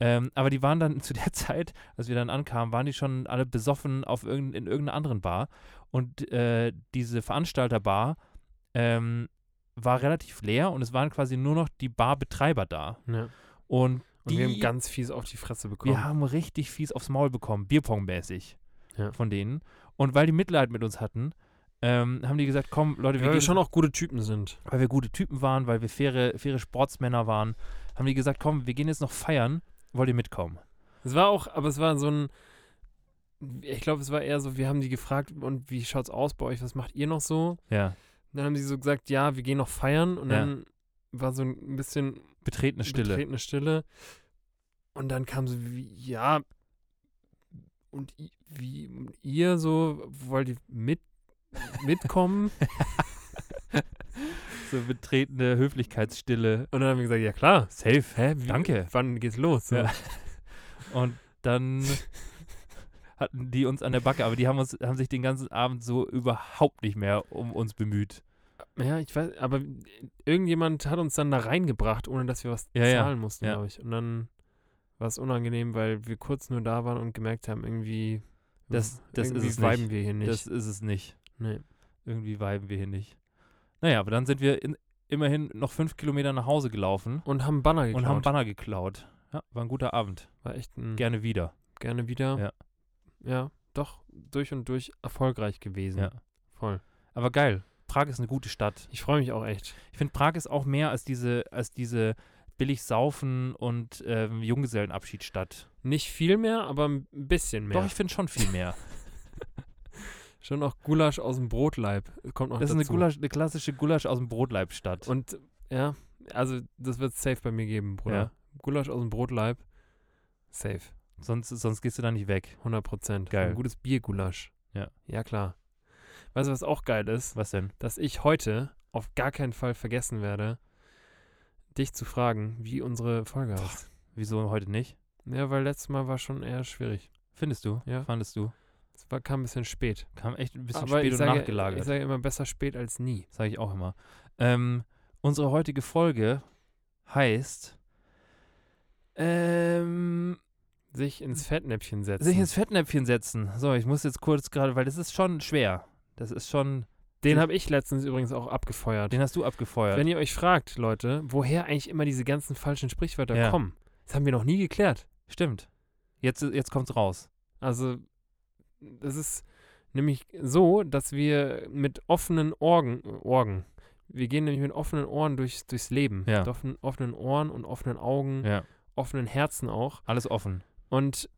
Ähm, aber die waren dann zu der Zeit, als wir dann ankamen, waren die schon alle besoffen auf irgend, in irgendeiner anderen Bar. Und äh, diese Veranstalterbar ähm, war relativ leer und es waren quasi nur noch die Barbetreiber da. ja. Und, Und die, wir haben ganz fies auf die Fresse bekommen. wir haben richtig fies aufs Maul bekommen, Bierpong-mäßig Ja. von denen. Und weil die Mitleid mit uns hatten, ähm, haben die gesagt, komm, Leute, wir weil wir schon auch gute Typen sind. weil wir gute Typen waren, weil wir faire, faire Sportsmänner waren, haben die gesagt, komm, wir gehen jetzt noch feiern, wollt ihr mitkommen? Es war auch, aber es war so ein, ich glaube, es war eher so, wir haben die gefragt, und wie schaut's aus bei euch, was macht ihr noch so? Ja. Dann haben sie so gesagt, ja, wir gehen noch feiern. Und Ja. dann war so ein bisschen Betretene Stille. betretene Stille. Und dann kam so, wie, ja, und wie und ihr so, wollt ihr mit, mitkommen? So betretene Höflichkeitsstille. Und dann haben wir gesagt, ja klar. Safe. Hä, wie, Danke. Wann geht's los? So. Ja. Und dann hatten die uns an der Backe, aber die haben uns, haben sich den ganzen Abend so überhaupt nicht mehr um uns bemüht. Ja, ich weiß, aber irgendjemand hat uns dann da reingebracht, ohne dass wir was Ja, ja, zahlen mussten, ja. glaube ich. Und dann war es unangenehm, weil wir kurz nur da waren und gemerkt haben, irgendwie, Das- das ist irgendwie es viben nicht. wir hier nicht. Das ist es nicht. nee. Irgendwie weiben wir hier nicht. Naja, aber dann sind wir in, immerhin noch fünf Kilometer nach Hause gelaufen Und haben Banner geklaut. und haben Banner geklaut. Ja, war ein guter Abend. War echt ein, Gerne wieder. gerne wieder. Ja. Ja, doch durch und durch erfolgreich gewesen. Ja. Voll. Aber geil. Prag ist eine gute Stadt. Ich freue mich auch echt. Ich finde, Prag ist auch mehr als diese, als diese billig saufen und ähm, Junggesellenabschiedsstadt. Nicht viel mehr, aber ein bisschen mehr. Doch, ich finde schon viel mehr. Schon auch Gulasch aus dem Brotleib. Kommt noch Das ist eine, dazu. Gulasch, eine klassische Gulasch aus dem Brotleibstadt. Und ja, also das wird safe bei mir geben, Bruder. Ja. Gulasch aus dem Brotleib. Safe. Sonst, sonst gehst du da nicht weg. 100 Prozent. Geil. Ein gutes Biergulasch. Ja. Ja, klar. Weißt du, was auch geil ist? Was denn? Dass ich heute auf gar keinen Fall vergessen werde, dich zu fragen, wie unsere Folge heißt. Wieso heute nicht? Ja, weil letztes Mal war schon eher schwierig. Findest du? Ja. Fandest du? Es war, kam ein bisschen spät. Kam echt ein bisschen Aber spät und sage, nachgelagert. ich sage immer besser spät als nie. Sage ich auch immer. Ähm, unsere heutige Folge heißt ähm, Sich ins Fettnäpfchen setzen. sich ins Fettnäpfchen setzen. So, ich muss jetzt kurz gerade, weil das ist schon schwer. Das ist schon, Den habe ich letztens übrigens auch abgefeuert. den hast du abgefeuert. Wenn ihr euch fragt, Leute, woher eigentlich immer diese ganzen falschen Sprichwörter Ja. kommen, das haben wir noch nie geklärt. Stimmt. Jetzt, jetzt kommt's raus. Also, das ist nämlich so, dass wir mit offenen Orgen, Orgen, wir gehen nämlich mit offenen Ohren durchs, durchs Leben. Ja. Mit offen, offenen Ohren und offenen Augen, Ja. offenen Herzen auch. Alles offen. Und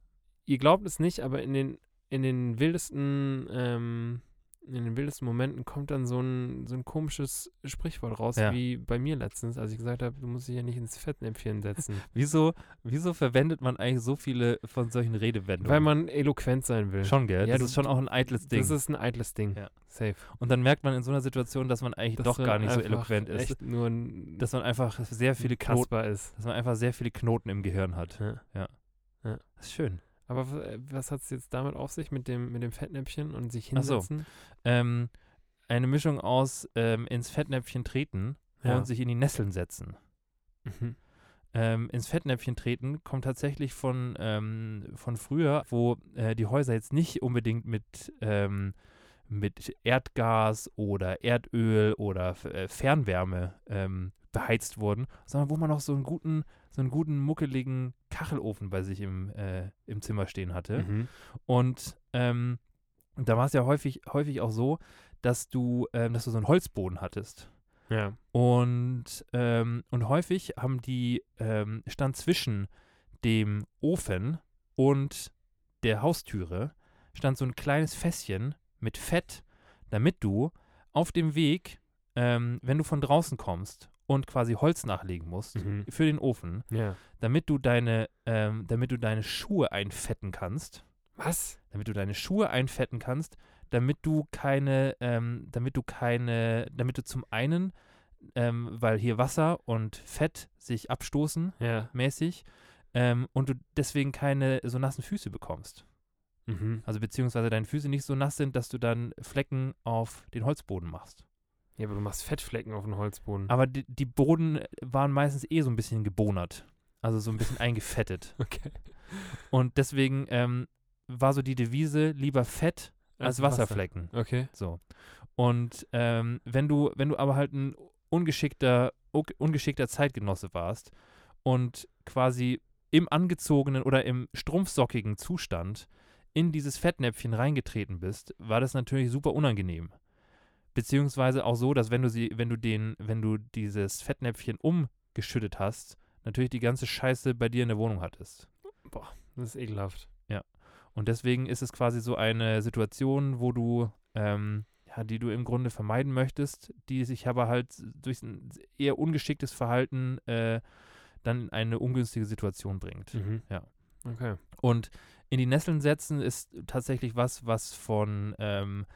ihr glaubt es nicht, aber in den, in den wildesten, ähm, in den wildesten Momenten kommt dann so ein, so ein komisches Sprichwort raus, Ja. wie bei mir letztens, als ich gesagt habe, du musst dich ja nicht ins Fettnäpfchen setzen. Wieso, wieso verwendet man eigentlich so viele von solchen Redewendungen? weil man eloquent sein will. Schon, gell? Ja, das du- ist schon auch ein eitles Ding. Das ist ein eitles Ding. Ja. Safe. Und dann merkt man in so einer Situation, dass man eigentlich Dass doch gar nicht so eloquent ist. Nur ein, Dass man einfach sehr viele Knoten, Kasper ist. dass man einfach sehr viele Knoten im Gehirn hat. Ja. Das ist schön. Aber äh, was hat es jetzt damit auf sich mit dem, mit dem Fettnäpfchen und sich Ach so. hinsetzen? Ähm, eine Mischung aus ähm, ins Fettnäpfchen treten Ja. und sich in die Nesseln setzen. Mhm. Ähm, ins Fettnäpfchen treten kommt tatsächlich von, ähm, von früher, wo äh, die Häuser jetzt nicht unbedingt mit, ähm, mit Erdgas oder Erdöl oder äh, Fernwärme ähm, beheizt wurden, sondern wo man noch so einen guten, so einen guten, muckeligen Kachelofen bei sich im, äh, im Zimmer stehen hatte. Mhm. Und ähm, da war es ja häufig, häufig auch so, dass du, ähm, dass du so einen Holzboden hattest. Ja. Und, ähm, und häufig haben die, ähm, stand zwischen dem Ofen und der Haustüre, stand so ein kleines Fässchen mit Fett, damit du auf dem Weg, ähm, wenn du von draußen kommst und quasi Holz nachlegen musst Mhm. für den Ofen, Ja. damit du deine, ähm, damit du deine Schuhe einfetten kannst, Was? damit du deine Schuhe einfetten kannst, damit du keine, ähm, damit du keine, damit du zum einen, ähm, weil hier Wasser und Fett sich abstoßen Ja. mäßig ähm, und du deswegen keine so nassen Füße bekommst. Mhm. Also beziehungsweise deine Füße nicht so nass sind, dass du dann Flecken auf den Holzboden machst. Ja, aber du machst Fettflecken auf dem Holzboden. Aber die, die Boden waren meistens eh so ein bisschen gebonert. Also so ein bisschen eingefettet. Okay. Und deswegen ähm, war so die Devise, lieber Fett als Wasser. Wasserflecken. Okay. So. Und ähm, wenn du, wenn du aber halt ein ungeschickter, un- ungeschickter Zeitgenosse warst und quasi im angezogenen oder im strumpfsockigen Zustand in dieses Fettnäpfchen reingetreten bist, war das natürlich super unangenehm. Beziehungsweise auch so, dass wenn du sie, wenn du den, wenn du dieses Fettnäpfchen umgeschüttet hast, natürlich die ganze Scheiße bei dir in der Wohnung hattest. Das ist ekelhaft. Und deswegen ist es quasi so eine Situation, wo du, ähm, ja, die du im Grunde vermeiden möchtest, die sich aber halt durch ein eher ungeschicktes Verhalten äh, dann in eine ungünstige Situation bringt. Mhm. Ja. Okay. Und in die Nesseln setzen ist tatsächlich was, was von ähm,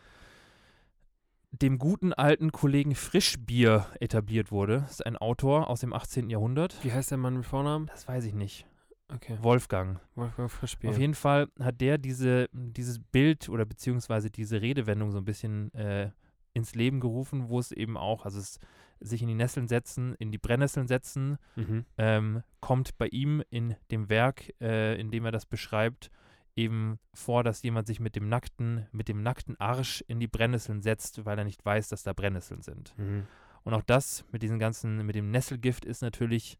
dem guten alten Kollegen Frischbier etabliert wurde. Das ist ein Autor aus dem 18. Jahrhundert. Wie heißt der Mann mit Vornamen? Das weiß ich nicht. Okay. Wolfgang. Wolfgang Frischbier. Auf jeden Fall hat der diese, dieses Bild oder beziehungsweise diese Redewendung so ein bisschen äh, ins Leben gerufen, wo es eben auch, also es sich in die Nesseln setzen, in die Brennnesseln setzen, Mhm. ähm, kommt bei ihm in dem Werk, äh, in dem er das beschreibt, eben vor, dass jemand sich mit dem nackten, mit dem nackten Arsch in die Brennnesseln setzt, weil er nicht weiß, dass da Brennnesseln sind. Mhm. Und auch das mit diesem ganzen, mit dem Nesselgift ist natürlich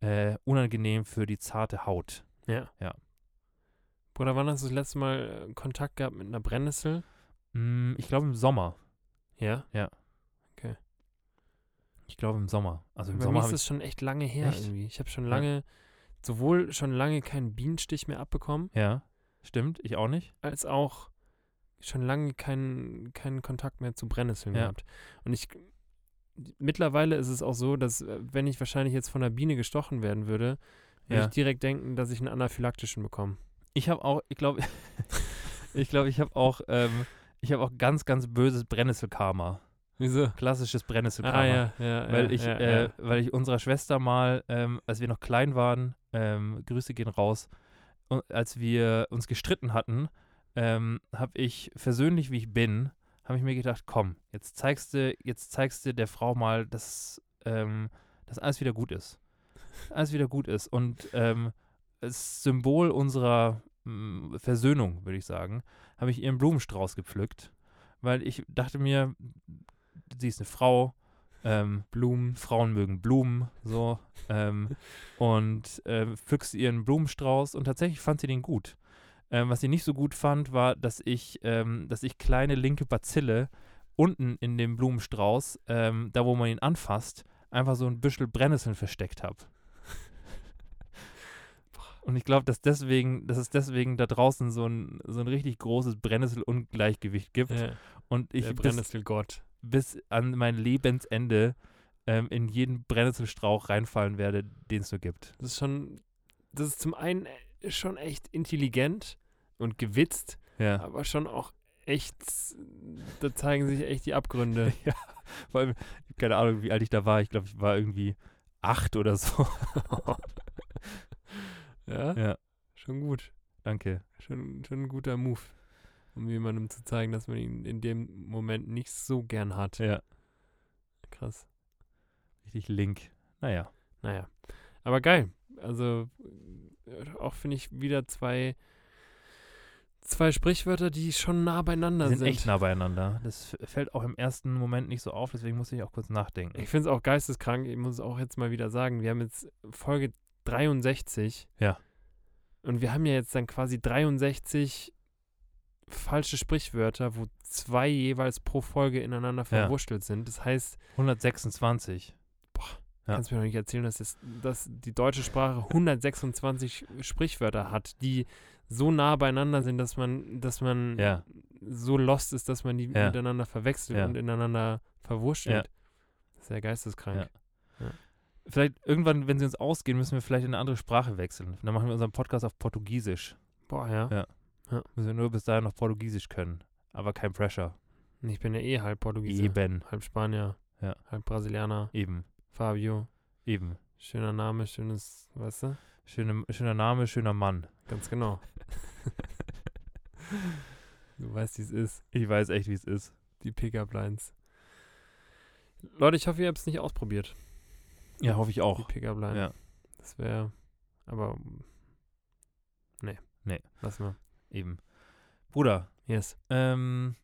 äh, unangenehm für die zarte Haut. Ja. Ja. Bruder, wann hast du das letzte Mal äh, Kontakt gehabt mit einer Brennnessel? Mm, ich glaube im Sommer. Ja. Ich glaube im Sommer. Also im Bei Sommer mir ist das schon echt lange her Echt? irgendwie. Ich habe schon Ja. lange, sowohl schon lange keinen Bienenstich mehr abbekommen, Ja, stimmt. Ich auch nicht. als auch schon lange keinen, keinen Kontakt mehr zu Brennnesseln Ja. gehabt. Und ich mittlerweile ist es auch so, dass äh, wenn ich wahrscheinlich jetzt von einer Biene gestochen werden würde, würde Ja. ich direkt denken, dass ich einen anaphylaktischen bekomme. Ich habe auch, ich glaube, ich glaube, ich habe auch, ähm, ich habe auch ganz, ganz böses Brennnesselkarma. Wieso? Klassisches Brennnesselkarma. Ah ja, ja, Weil ja, ich, äh, weil ich unserer Schwester mal, ähm, als wir noch klein waren, ähm, Grüße gehen raus, als wir uns gestritten hatten, ähm, habe ich versöhnlich wie ich bin, habe ich mir gedacht, komm, jetzt zeigst du, jetzt zeigst du der Frau mal, dass, ähm, dass alles wieder gut ist. Alles wieder gut ist. Und ähm, als Symbol unserer mh, Versöhnung, würde ich sagen, habe ich ihren Blumenstrauß gepflückt, weil ich dachte mir, sie ist eine Frau, ähm, Blumen, Frauen mögen Blumen, so. Ähm, und äh, pflückst ihren Blumenstrauß und tatsächlich fand sie den gut. Ähm, was sie nicht so gut fand, war, dass ich, ähm, dass ich kleine linke Bazille unten in dem Blumenstrauß, ähm, da wo man ihn anfasst, einfach so ein Büschel Brennnesseln versteckt habe. Und ich glaube, dass deswegen, dass es deswegen da draußen so ein, so ein richtig großes Brennnesselungleichgewicht gibt. ja, Und ich der Brennnesselgott. Bis an mein Lebensende ähm, in jeden Brennnesselstrauch reinfallen werde, den es nur gibt. Das ist schon, das ist zum einen äh, schon echt intelligent und gewitzt, Ja. aber schon auch echt, da zeigen sich echt die Abgründe. ja. Vor allem, keine Ahnung, wie alt ich da war. Ich glaube, ich war irgendwie acht oder so. ja? Ja. Schon gut. Danke. Schon, schon ein guter Move, um jemandem zu zeigen, dass man ihn in dem Moment nicht so gern hat. Ja. Krass. Richtig link. Naja. Naja. Aber geil. Also äh, auch finde ich wieder zwei, zwei Sprichwörter, die schon nah beieinander Die sind sind. echt nah beieinander. Das fällt auch im ersten Moment nicht so auf, deswegen muss ich auch kurz nachdenken. Ich finde es auch geisteskrank. Ich muss auch jetzt mal wieder sagen, wir haben jetzt Folge 63. Ja. Und wir haben ja jetzt dann quasi 63 falsche Sprichwörter, wo zwei jeweils pro Folge ineinander verwurschtelt sind. Das heißt, 126. Ja. kannst du mir doch nicht erzählen, dass, es, dass die deutsche Sprache 126 Sprichwörter hat, die so nah beieinander sind, dass man, dass man Ja. so lost ist, dass man die Ja. miteinander verwechselt Ja. und ineinander verwurschtelt. Das ist ja geisteskrank. Vielleicht irgendwann, wenn sie uns ausgehen, müssen wir vielleicht in eine andere Sprache wechseln. Dann machen wir unseren Podcast auf Portugiesisch. Boah, ja. Ja. Müssen wir nur bis dahin noch Portugiesisch können. Aber kein Pressure. Ich bin ja eh halb Portugiese. Eben. Halb Spanier. Ja. Halb Brasilianer. Eben. Fabio. Eben. Schöner Name, schönes, weißt du? Schöne, schöner Name, schöner Mann. Ganz genau. du weißt, wie es ist. Ich weiß echt, wie es ist. Die Pickup-Lines. Leute, ich hoffe, ihr habt es nicht ausprobiert. Ja, hoffe ich Die auch. Pickup-Line. Ja. Das wäre, aber, nee. Nee. Lassen wir. Eben. Bruder, Yes. ähm,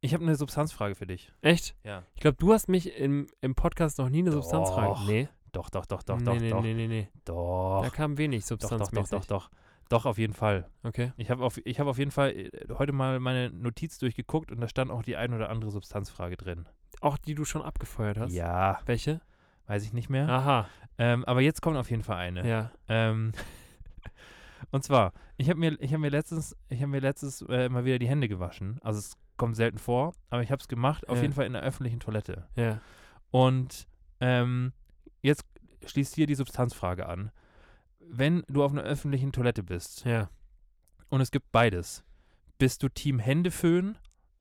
ich habe eine Substanzfrage für dich. Echt? Ja. Ich glaube, du hast mich im, im Podcast noch nie eine Substanzfrage. Doch. Nee. Doch, doch, doch, doch, nee, doch, nee, doch. nee, nee, nee. Doch. Da kam wenig Doch, doch, doch, doch, doch. Doch, auf jeden Fall. Okay. Ich habe auf, ich hab auf jeden Fall äh, heute mal meine Notiz durchgeguckt und da stand auch die ein oder andere Substanzfrage drin. Auch die du schon abgefeuert hast? Ja, Welche? weiß ich nicht mehr. Aha. Ähm, aber jetzt kommt auf jeden Fall eine. Ja. Ähm, und zwar, ich habe mir, ich hab mir letztens, ich habe mir letztens äh, mal wieder die Hände gewaschen. Also es kommt selten vor, aber ich habe es gemacht, auf Ja. jeden Fall in der öffentlichen Toilette. Ja. Und ähm, jetzt schließt hier die Substanzfrage an. Wenn du auf einer öffentlichen Toilette bist Ja. und es gibt beides, bist du Team Händeföhn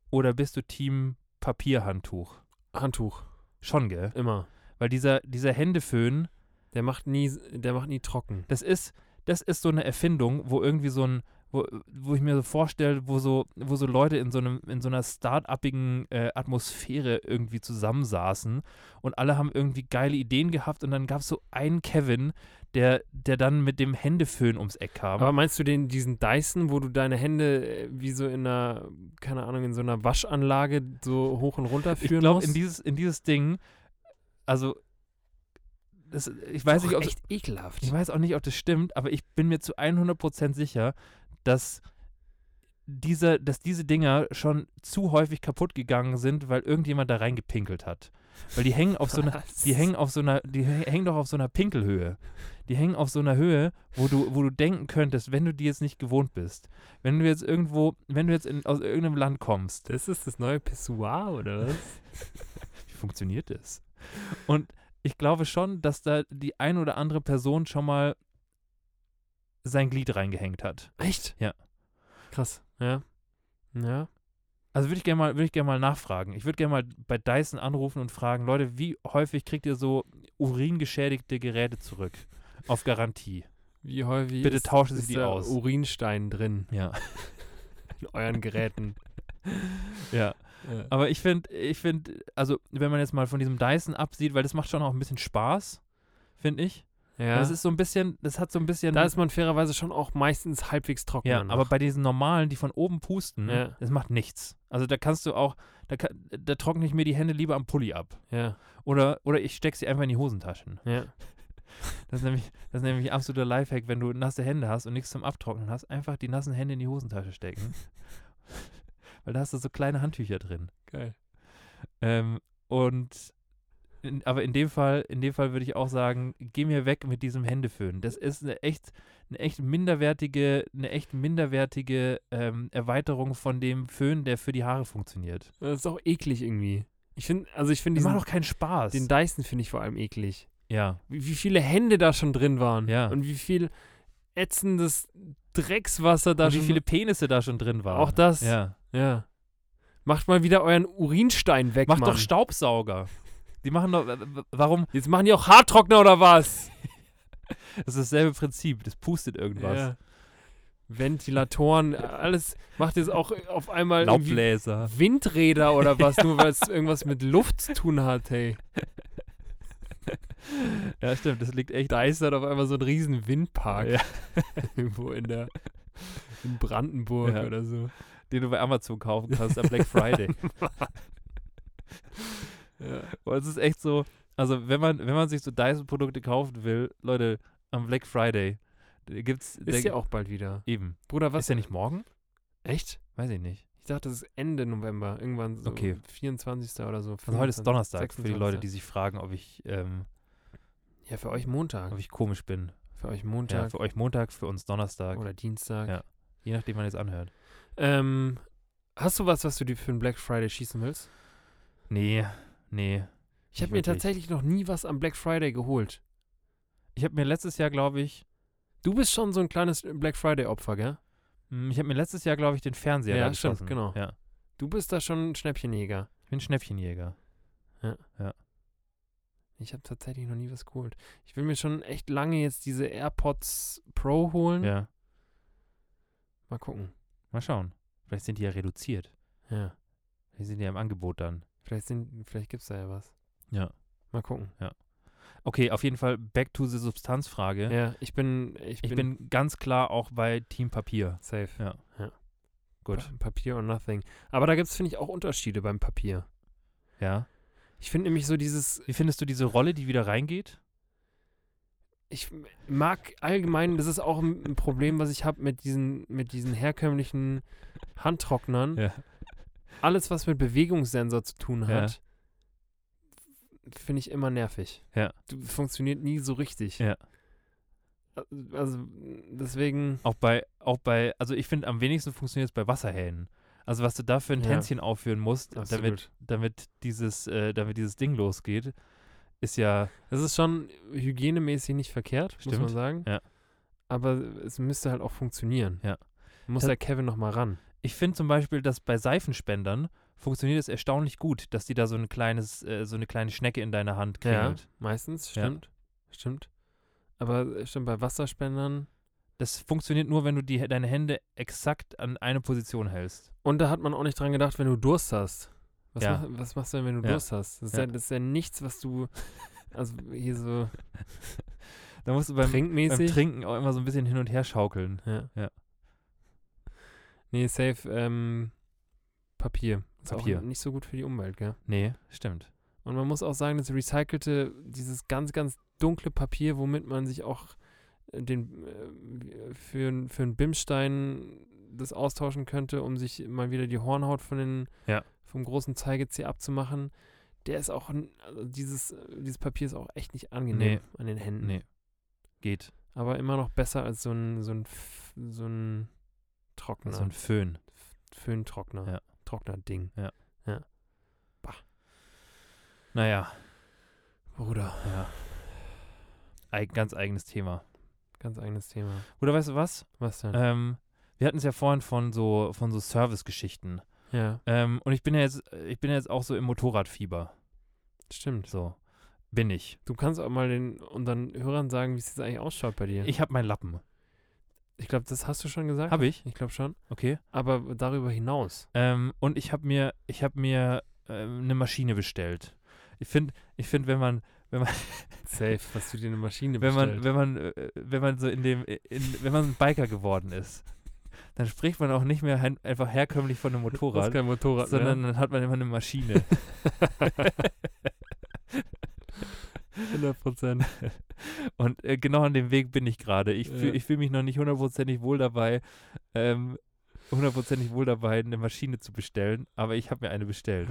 oder bist du Team Papierhandtuch? Handtuch. Schon, gell? Immer. Weil dieser, dieser Händeföhn, Der macht nie, der macht nie trocken. das ist, das ist so eine Erfindung, wo irgendwie so ein, wo, wo ich mir so vorstelle, wo so, wo so Leute in so einem, in so einer start-upigen äh, Atmosphäre irgendwie zusammensaßen und alle haben irgendwie geile Ideen gehabt und dann gab es so einen Kevin, der, der dann mit dem Händeföhn ums Eck kam. Aber meinst du den, diesen Dyson, wo du deine Hände äh, wie so in einer, keine Ahnung, in so einer Waschanlage so hoch und runter ich führen glaube, musst? in dieses, in dieses Ding, also das, ich weiß nicht, ob echt ekelhaft. Ich weiß auch nicht, ob das stimmt, aber ich bin mir zu 100% sicher, dass, diese, dass diese Dinger schon zu häufig kaputt gegangen sind, weil irgendjemand da reingepinkelt hat. Weil die hängen auf so einer, die hängen auf so einer, die hä- hängen doch auf so einer Pinkelhöhe. Die hängen auf so einer Höhe, wo du, wo du denken könntest, wenn du die jetzt nicht gewohnt bist. Wenn du jetzt irgendwo, wenn du jetzt in, aus irgendeinem Land kommst, Das ist das neue Pissoir, oder was? wie funktioniert das? Und ich glaube schon, dass da die ein oder andere Person schon mal sein Glied reingehängt hat. Echt? Ja. Krass. Ja. Ja. Also würde ich gerne mal, würde ich gerne mal nachfragen. Ich würde gerne mal bei Dyson anrufen und fragen, Leute, wie häufig kriegt ihr so uringeschädigte Geräte zurück? Auf Garantie. Wie häufig Bitte ist, tauschen Sie ist die da aus. Urinstein drin Ja. in euren Geräten? ja. Ja. Aber ich finde, ich finde, also wenn man jetzt mal von diesem Dyson absieht, weil das macht schon auch ein bisschen Spaß, finde ich. ja. Das ist so ein bisschen, das hat so ein bisschen. da ist man fairerweise schon auch meistens halbwegs trocken. ja, aber bei diesen normalen, die von oben pusten, Ja. das macht nichts. Also da kannst du auch, da, da trockne ich mir die Hände lieber am Pulli ab. Ja. Oder, oder ich stecke sie einfach in die Hosentaschen. Ja. Das ist, nämlich, das ist nämlich ein absoluter Lifehack, wenn du nasse Hände hast und nichts zum Abtrocknen hast, einfach die nassen Hände in die Hosentasche stecken. Weil da hast du so kleine Handtücher drin. Geil. Ähm, und in, aber in dem Fall, in dem Fall würde ich auch sagen, geh mir weg mit diesem Händeföhn. Das ist eine echt, eine echt minderwertige, eine echt minderwertige ähm, Erweiterung von dem Föhn, der für die Haare funktioniert. Das ist auch eklig irgendwie. Ich finde, also ich finde macht doch keinen Spaß. den Dyson finde ich vor allem eklig. ja, Wie, wie viele Hände da schon drin waren. Ja. Und wie viel ätzendes Dreckswasser da und wie schon. viele Penisse da schon drin waren. Auch das. Ja. Ja. Macht mal wieder euren Urinstein weg, Mach Mann. doch Staubsauger. Die machen doch, warum? Jetzt machen die auch Haartrockner oder was? Das ist dasselbe Prinzip. Das pustet irgendwas. Ja. Ventilatoren, alles macht jetzt auch auf einmal irgendwie Laubbläser. Windräder oder was, nur weil es irgendwas mit Luft zu tun hat, hey. Ja, stimmt. Das liegt echt. Da ist dann auf einmal so ein riesen Windpark. Ja. Irgendwo in der in Brandenburg Ja. oder so. Den du bei Amazon kaufen kannst am Black Friday. Ja. Und es ist echt so, also wenn man, wenn man sich so Dyson-Produkte kaufen will, Leute, am Black Friday da gibt's Ist ja auch bald wieder. eben. Bruder, was? Ist ja nicht morgen? Echt? Weiß ich nicht. Ich dachte, das ist Ende November. Irgendwann so Okay. 24. oder so. Also heute ist 25., Donnerstag für die Leute, 26.. die sich fragen, ob ich, ähm, Ja, für euch Montag. ob ich komisch bin. Für euch Ja, Montag für euch Montag, für uns Donnerstag. oder Dienstag. Ja. Je nachdem, wann ihr es anhört. Ähm, hast du was, was du dir für einen Black Friday schießen willst? Nee, nee. Ich habe mir tatsächlich noch nie was am Black Friday geholt. Ich habe mir letztes Jahr, glaube ich, Du bist schon so ein kleines Black Friday-Opfer, gell? hm, ich habe mir letztes Jahr, glaube ich, den Fernseher Ja, stimmt, genau. Ja. Du bist da schon ein Schnäppchenjäger. Ich bin Schnäppchenjäger. Ich habe tatsächlich noch nie was geholt. Ich will mir schon echt lange jetzt diese AirPods Pro holen. Ja. Mal gucken. Mal schauen. Vielleicht sind die ja reduziert. Ja. Vielleicht sind die ja im Angebot dann. Vielleicht, sind, vielleicht gibt es da ja was. Ja. Mal gucken. Okay, auf jeden Fall back to the Substanzfrage. Ja, ich bin. Ich, Ich bin ganz klar auch bei Team Papier. safe. Ja. Ja. Gut. Pa Papier or nothing. Aber da gibt es, finde ich, auch Unterschiede beim Papier. Ja. Ich finde nämlich so dieses. Wie findest du diese Rolle, die wieder reingeht? Ich mag allgemein, das ist auch ein, Problem, was ich habe mit diesen, mit diesen herkömmlichen Handtrocknern. Ja. Alles, was mit Bewegungssensor zu tun Ja. hat, finde ich immer nervig. Ja. Funktioniert nie so richtig. Ja. Also deswegen, Auch bei, auch bei, also ich finde, am wenigsten funktioniert es bei Wasserhähnen. Also was du da für ein Ja. Tänzchen aufführen musst, damit, damit dieses, äh, damit dieses Ding losgeht, ist ja, Das ist schon hygienemäßig nicht verkehrt, muss man Stimmt. sagen. Ja. Aber es müsste halt auch funktionieren. Ja. Muss Das- der Kevin noch mal ran. ich finde zum Beispiel, dass bei Seifenspendern funktioniert es erstaunlich gut, dass die da so ein kleines, äh, so eine kleine Schnecke in deiner Hand meistens, Ja. stimmt. Stimmt. Aber äh, stimmt, bei Wasserspendern. Das funktioniert nur, wenn du die, deine Hände exakt an eine Position hältst. Und da hat man auch nicht dran gedacht, wenn du Durst hast. Was, Ja. mach, was machst du denn, wenn du Ja. Durst hast? Das ist ja. Das ist ja nichts, was du. Also hier so Da musst du beim, beim. Trinken auch immer so ein bisschen hin und her schaukeln. ja. Ja. Nee, safe. Ähm, Papier. Ist Papier. nicht so gut für die Umwelt, gell? Nee, stimmt. Und man muss auch sagen, das recycelte, dieses ganz, ganz dunkle Papier, womit man sich auch äh, den, äh, für, für einen Bimstein das austauschen könnte, um sich mal wieder die Hornhaut von den, Ja. vom großen Zeigezeh abzumachen, der ist auch, also dieses, dieses Papier ist auch echt nicht angenehm an den Händen. Nee. Geht. Aber immer noch besser als so ein, so ein, so ein Trockner, So ein Föhn. Föhntrockner, Ja. Trockner-Ding. Naja, Bruder, ja. Eig ganz eigenes Thema. ganz eigenes Thema. Oder weißt du was? Was denn? Ähm, wir hatten es ja vorhin von so, von so Service-Geschichten. ja, Ähm, und ich bin ja jetzt, ich bin ja jetzt auch so im Motorradfieber. stimmt. So. Bin ich. Du kannst auch mal den unseren Hörern sagen, wie es jetzt eigentlich ausschaut bei dir. Ich habe meinen Lappen. Ich glaube, das hast du schon gesagt. Habe ich? Ich glaube schon. Okay. Aber darüber hinaus. Ähm, und ich habe mir, ich habe mir ähm, eine Maschine bestellt. Ich finde, ich finde, wenn man, wenn man, Safe, was du dir eine Maschine wenn man, bestellt. wenn man, äh, wenn man so in dem, in, wenn man ein Biker geworden ist, dann spricht man auch nicht mehr einfach herkömmlich von einem das ist Motorrad, kein Motorrad, sondern ne? dann hat man immer eine Maschine. 100 Prozent. Und äh, genau an dem Weg bin ich gerade. Ich fühle Ja. ich fühl mich noch nicht hundertprozentig wohl dabei, ähm, hundertprozentig wohl dabei, eine Maschine zu bestellen, aber ich habe mir eine bestellt.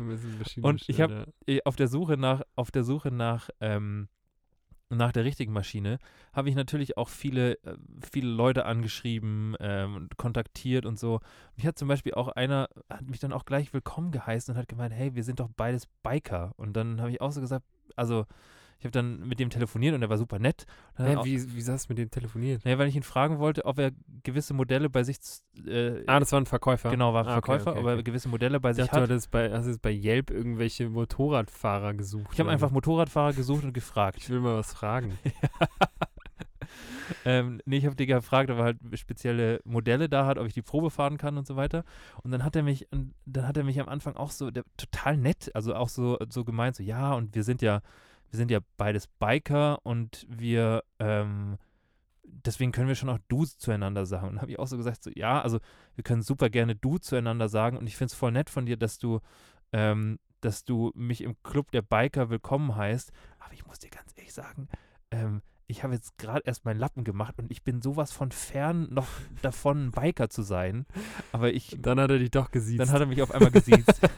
Und ich hab- Eh, Auf der Suche nach, auf der Suche nach, ähm, nach der richtigen Maschine habe ich natürlich auch viele, äh, viele Leute angeschrieben, ähm, und kontaktiert und so. Mich hat zum Beispiel auch einer, hat mich dann auch gleich willkommen geheißen und hat gemeint, hey, wir sind doch beides Biker. Und dann habe ich auch so gesagt, also ich habe dann mit dem telefoniert und er war super nett. Hä, auch- wie, wie hast du mit dem telefoniert? Naja, weil ich ihn fragen wollte, ob er gewisse Modelle bei sich, äh, Ah, das war ein Verkäufer. genau, war Ah, okay, Verkäufer, okay, aber okay. gewisse Modelle bei Ich sich dachte, du hat. hattest bei, hast jetzt bei Yelp irgendwelche Motorradfahrer gesucht. Ich habe einfach. Motorradfahrer gesucht und gefragt. Ich will mal was fragen. ähm, nee, ich habe die gefragt, ob er halt spezielle Modelle da hat, ob ich die Probe fahren kann und so weiter. Und dann hat er mich, dann hat er mich am Anfang auch so, der, total nett, also auch so, so gemeint, so, ja, und wir sind ja, wir sind ja beides Biker und wir, ähm, deswegen können wir schon auch du zueinander sagen. Und dann habe ich auch so gesagt, so, ja, also wir können super gerne du zueinander sagen und ich finde es voll nett von dir, dass du, ähm, dass du mich im Club der Biker willkommen heißt. Aber ich muss dir ganz ehrlich sagen, ähm, ich habe jetzt gerade erst meinen Lappen gemacht und ich bin sowas von fern noch davon, ein Biker zu sein. Aber ich, Dann hat er dich doch gesiezt. dann hat er mich auf einmal gesiezt.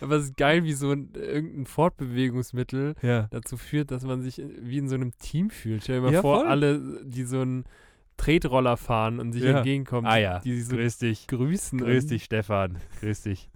Aber es ist geil, wie so ein, irgendein Fortbewegungsmittel Ja. dazu führt, dass man sich wie in so einem Team fühlt. Stell dir mal Ja, vor, voll. alle, die so einen Tretroller fahren und sich Ja. entgegenkommen, Ah ja, die sich so grüß dich. grüßen. Grüß dich, Stefan. Grüß dich.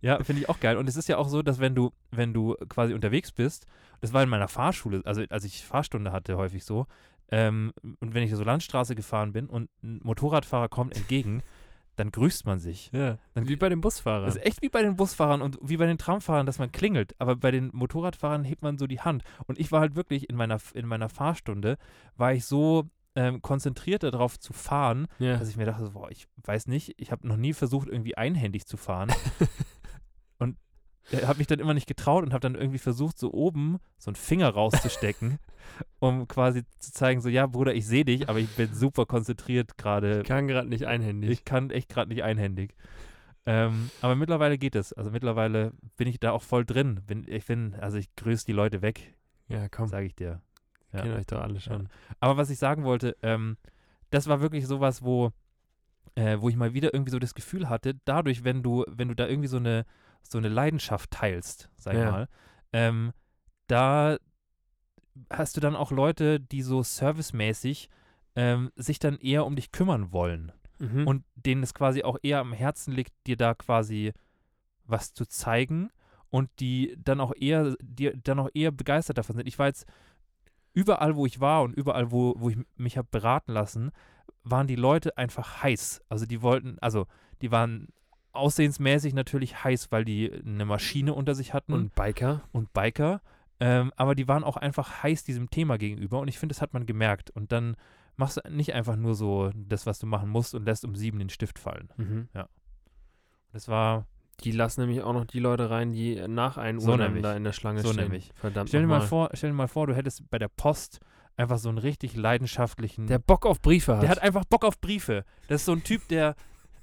Ja, finde ich auch geil. Und es ist ja auch so, dass wenn du, wenn du quasi unterwegs bist, das war in meiner Fahrschule, also als ich Fahrstunde hatte, häufig so, ähm, und wenn ich so Landstraße gefahren bin und ein Motorradfahrer kommt entgegen, dann grüßt man sich. Ja, Dann- wie bei den Busfahrern. Das ist echt wie bei den Busfahrern und wie bei den Tramfahrern, dass man klingelt. Aber bei den Motorradfahrern hebt man so die Hand. Und ich war halt wirklich in meiner, in meiner Fahrstunde, war ich so ähm, konzentriert darauf zu fahren, ja. dass ich mir dachte, boah, ich weiß nicht, ich habe noch nie versucht, irgendwie einhändig zu fahren. habe mich dann immer nicht getraut und habe dann irgendwie versucht, so oben so einen Finger rauszustecken, um quasi zu zeigen, so, ja, Bruder, ich sehe dich, aber ich bin super konzentriert gerade. ich kann gerade nicht einhändig. Ich kann echt gerade nicht einhändig. Ähm, aber mittlerweile geht es. Also mittlerweile bin ich da auch voll drin. Bin, ich bin, also ich grüße die Leute weg, ja, komm, sage ich dir. Ja. kennt euch doch alle schon. Aber was ich sagen wollte, ähm, das war wirklich sowas, wo, äh, wo ich mal wieder irgendwie so das Gefühl hatte, dadurch, wenn du, wenn du da irgendwie so eine, so eine Leidenschaft teilst, sag ich Ja. mal, ähm, da hast du dann auch Leute, die so servicemäßig ähm, sich dann eher um dich kümmern wollen Mhm. und denen es quasi auch eher am Herzen liegt, dir da quasi was zu zeigen und die dann auch eher, die dann auch eher begeistert davon sind. Ich war jetzt überall, wo ich war und überall, wo, wo ich mich habe beraten lassen, waren die Leute einfach heiß. Also die wollten, also die waren aussehensmäßig natürlich heiß, weil die eine Maschine unter sich hatten und Biker? und Biker. Ähm, aber die waren auch einfach heiß diesem Thema gegenüber und ich finde, das hat man gemerkt. Und dann machst du nicht einfach nur so das, was du machen musst und lässt um sieben den Stift fallen. Mhm. Das war, Die lassen nämlich auch noch die Leute rein, die nach einem So Uhr nämlich. da in der Schlange So stehen. nämlich. Verdammt stell dir, mal vor, stell dir mal vor, du hättest bei der Post einfach so einen richtig leidenschaftlichen. Der Bock auf Briefe hat. der hat einfach Bock auf Briefe. Das ist so ein Typ, der,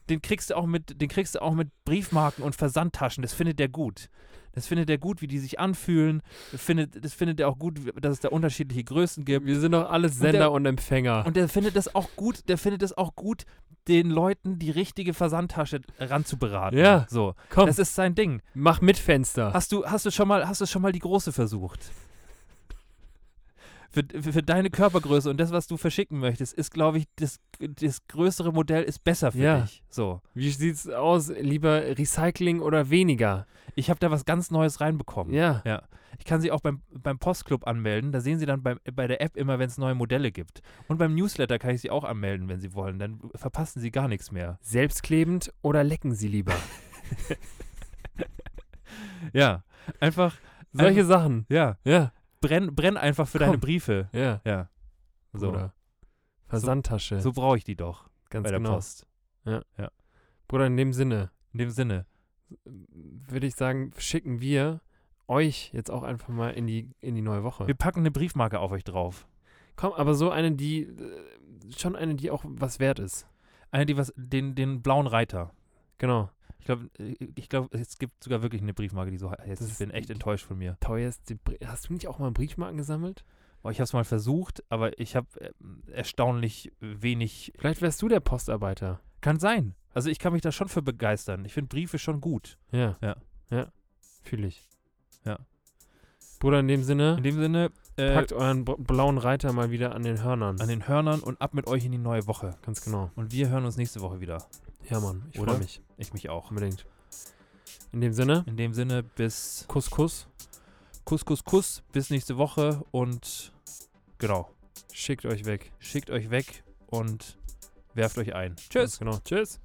den kriegst du auch mit, den kriegst du auch mit Briefmarken und Versandtaschen. Das findet der gut. Das findet er gut, wie die sich anfühlen. Das findet, das findet er auch gut, dass es da unterschiedliche Größen gibt. Wir sind doch alles Und der- Sender und, Empfänger. Und der findet das auch gut, der findet es auch gut, den Leuten die richtige Versandtasche ranzuberaten. Ja. So. Komm, Das ist sein Ding. mach mit Fenster. Hast du, hast du schon mal, hast du schon mal die große versucht? Für, für, für deine Körpergröße und das, was du verschicken möchtest, ist, glaube ich, das, das größere Modell ist besser für Ja. dich. So. Wie sieht's aus? Lieber Recycling oder weniger? Ich habe da was ganz Neues reinbekommen. Ja. Ja. Ich kann sie auch beim, beim Postclub anmelden. Da sehen sie dann beim, bei der App immer, wenn es neue Modelle gibt. Und beim Newsletter kann ich sie auch anmelden, wenn sie wollen. Dann verpassen sie gar nichts mehr. Selbstklebend oder lecken Sie lieber? Ja. Einfach, Solche Sachen. ja. Ja. Brenn, brenn einfach für deine Komm. Briefe. Ja. Ja. So, Bruder. Versandtasche. so brauche ich die doch ganz bei der genau. Post. Bruder, in dem Sinne In dem Sinne. würde ich sagen, schicken wir euch jetzt auch einfach mal in die, in die neue Woche. Wir packen eine Briefmarke auf euch drauf. Komm, aber so eine, die äh, schon eine, die auch was wert ist. Eine, die was, den, den blauen Reiter. Genau. Ich glaube, ich glaube, es gibt sogar wirklich eine Briefmarke, die so heißt. Das Ich bin echt enttäuscht von mir. Teuerste. Brie- Hast du nicht auch mal Briefmarken gesammelt? Boah, ich habe es mal versucht, aber ich habe äh, erstaunlich wenig. Vielleicht wärst du der Postarbeiter. Kann sein. Also ich kann mich da schon für begeistern. Ich finde Briefe schon gut. Ja. Ja. Ja. Fühle ich. Ja. Bruder, in dem Sinne, In dem Sinne, äh, packt euren blauen Reiter mal wieder an den Hörnern. an den Hörnern und ab mit euch in die neue Woche. Ganz genau. Und wir hören uns nächste Woche wieder. Ja, Mann. Ich Oder? freue mich. Ich mich auch. Unbedingt. In dem Sinne, In dem Sinne, bis Kuss, Kuss. Kuss, Kuss, Kuss. Bis nächste Woche und genau. Schickt euch weg. Schickt euch weg und werft euch ein. Ganz Tschüss. Genau. Tschüss.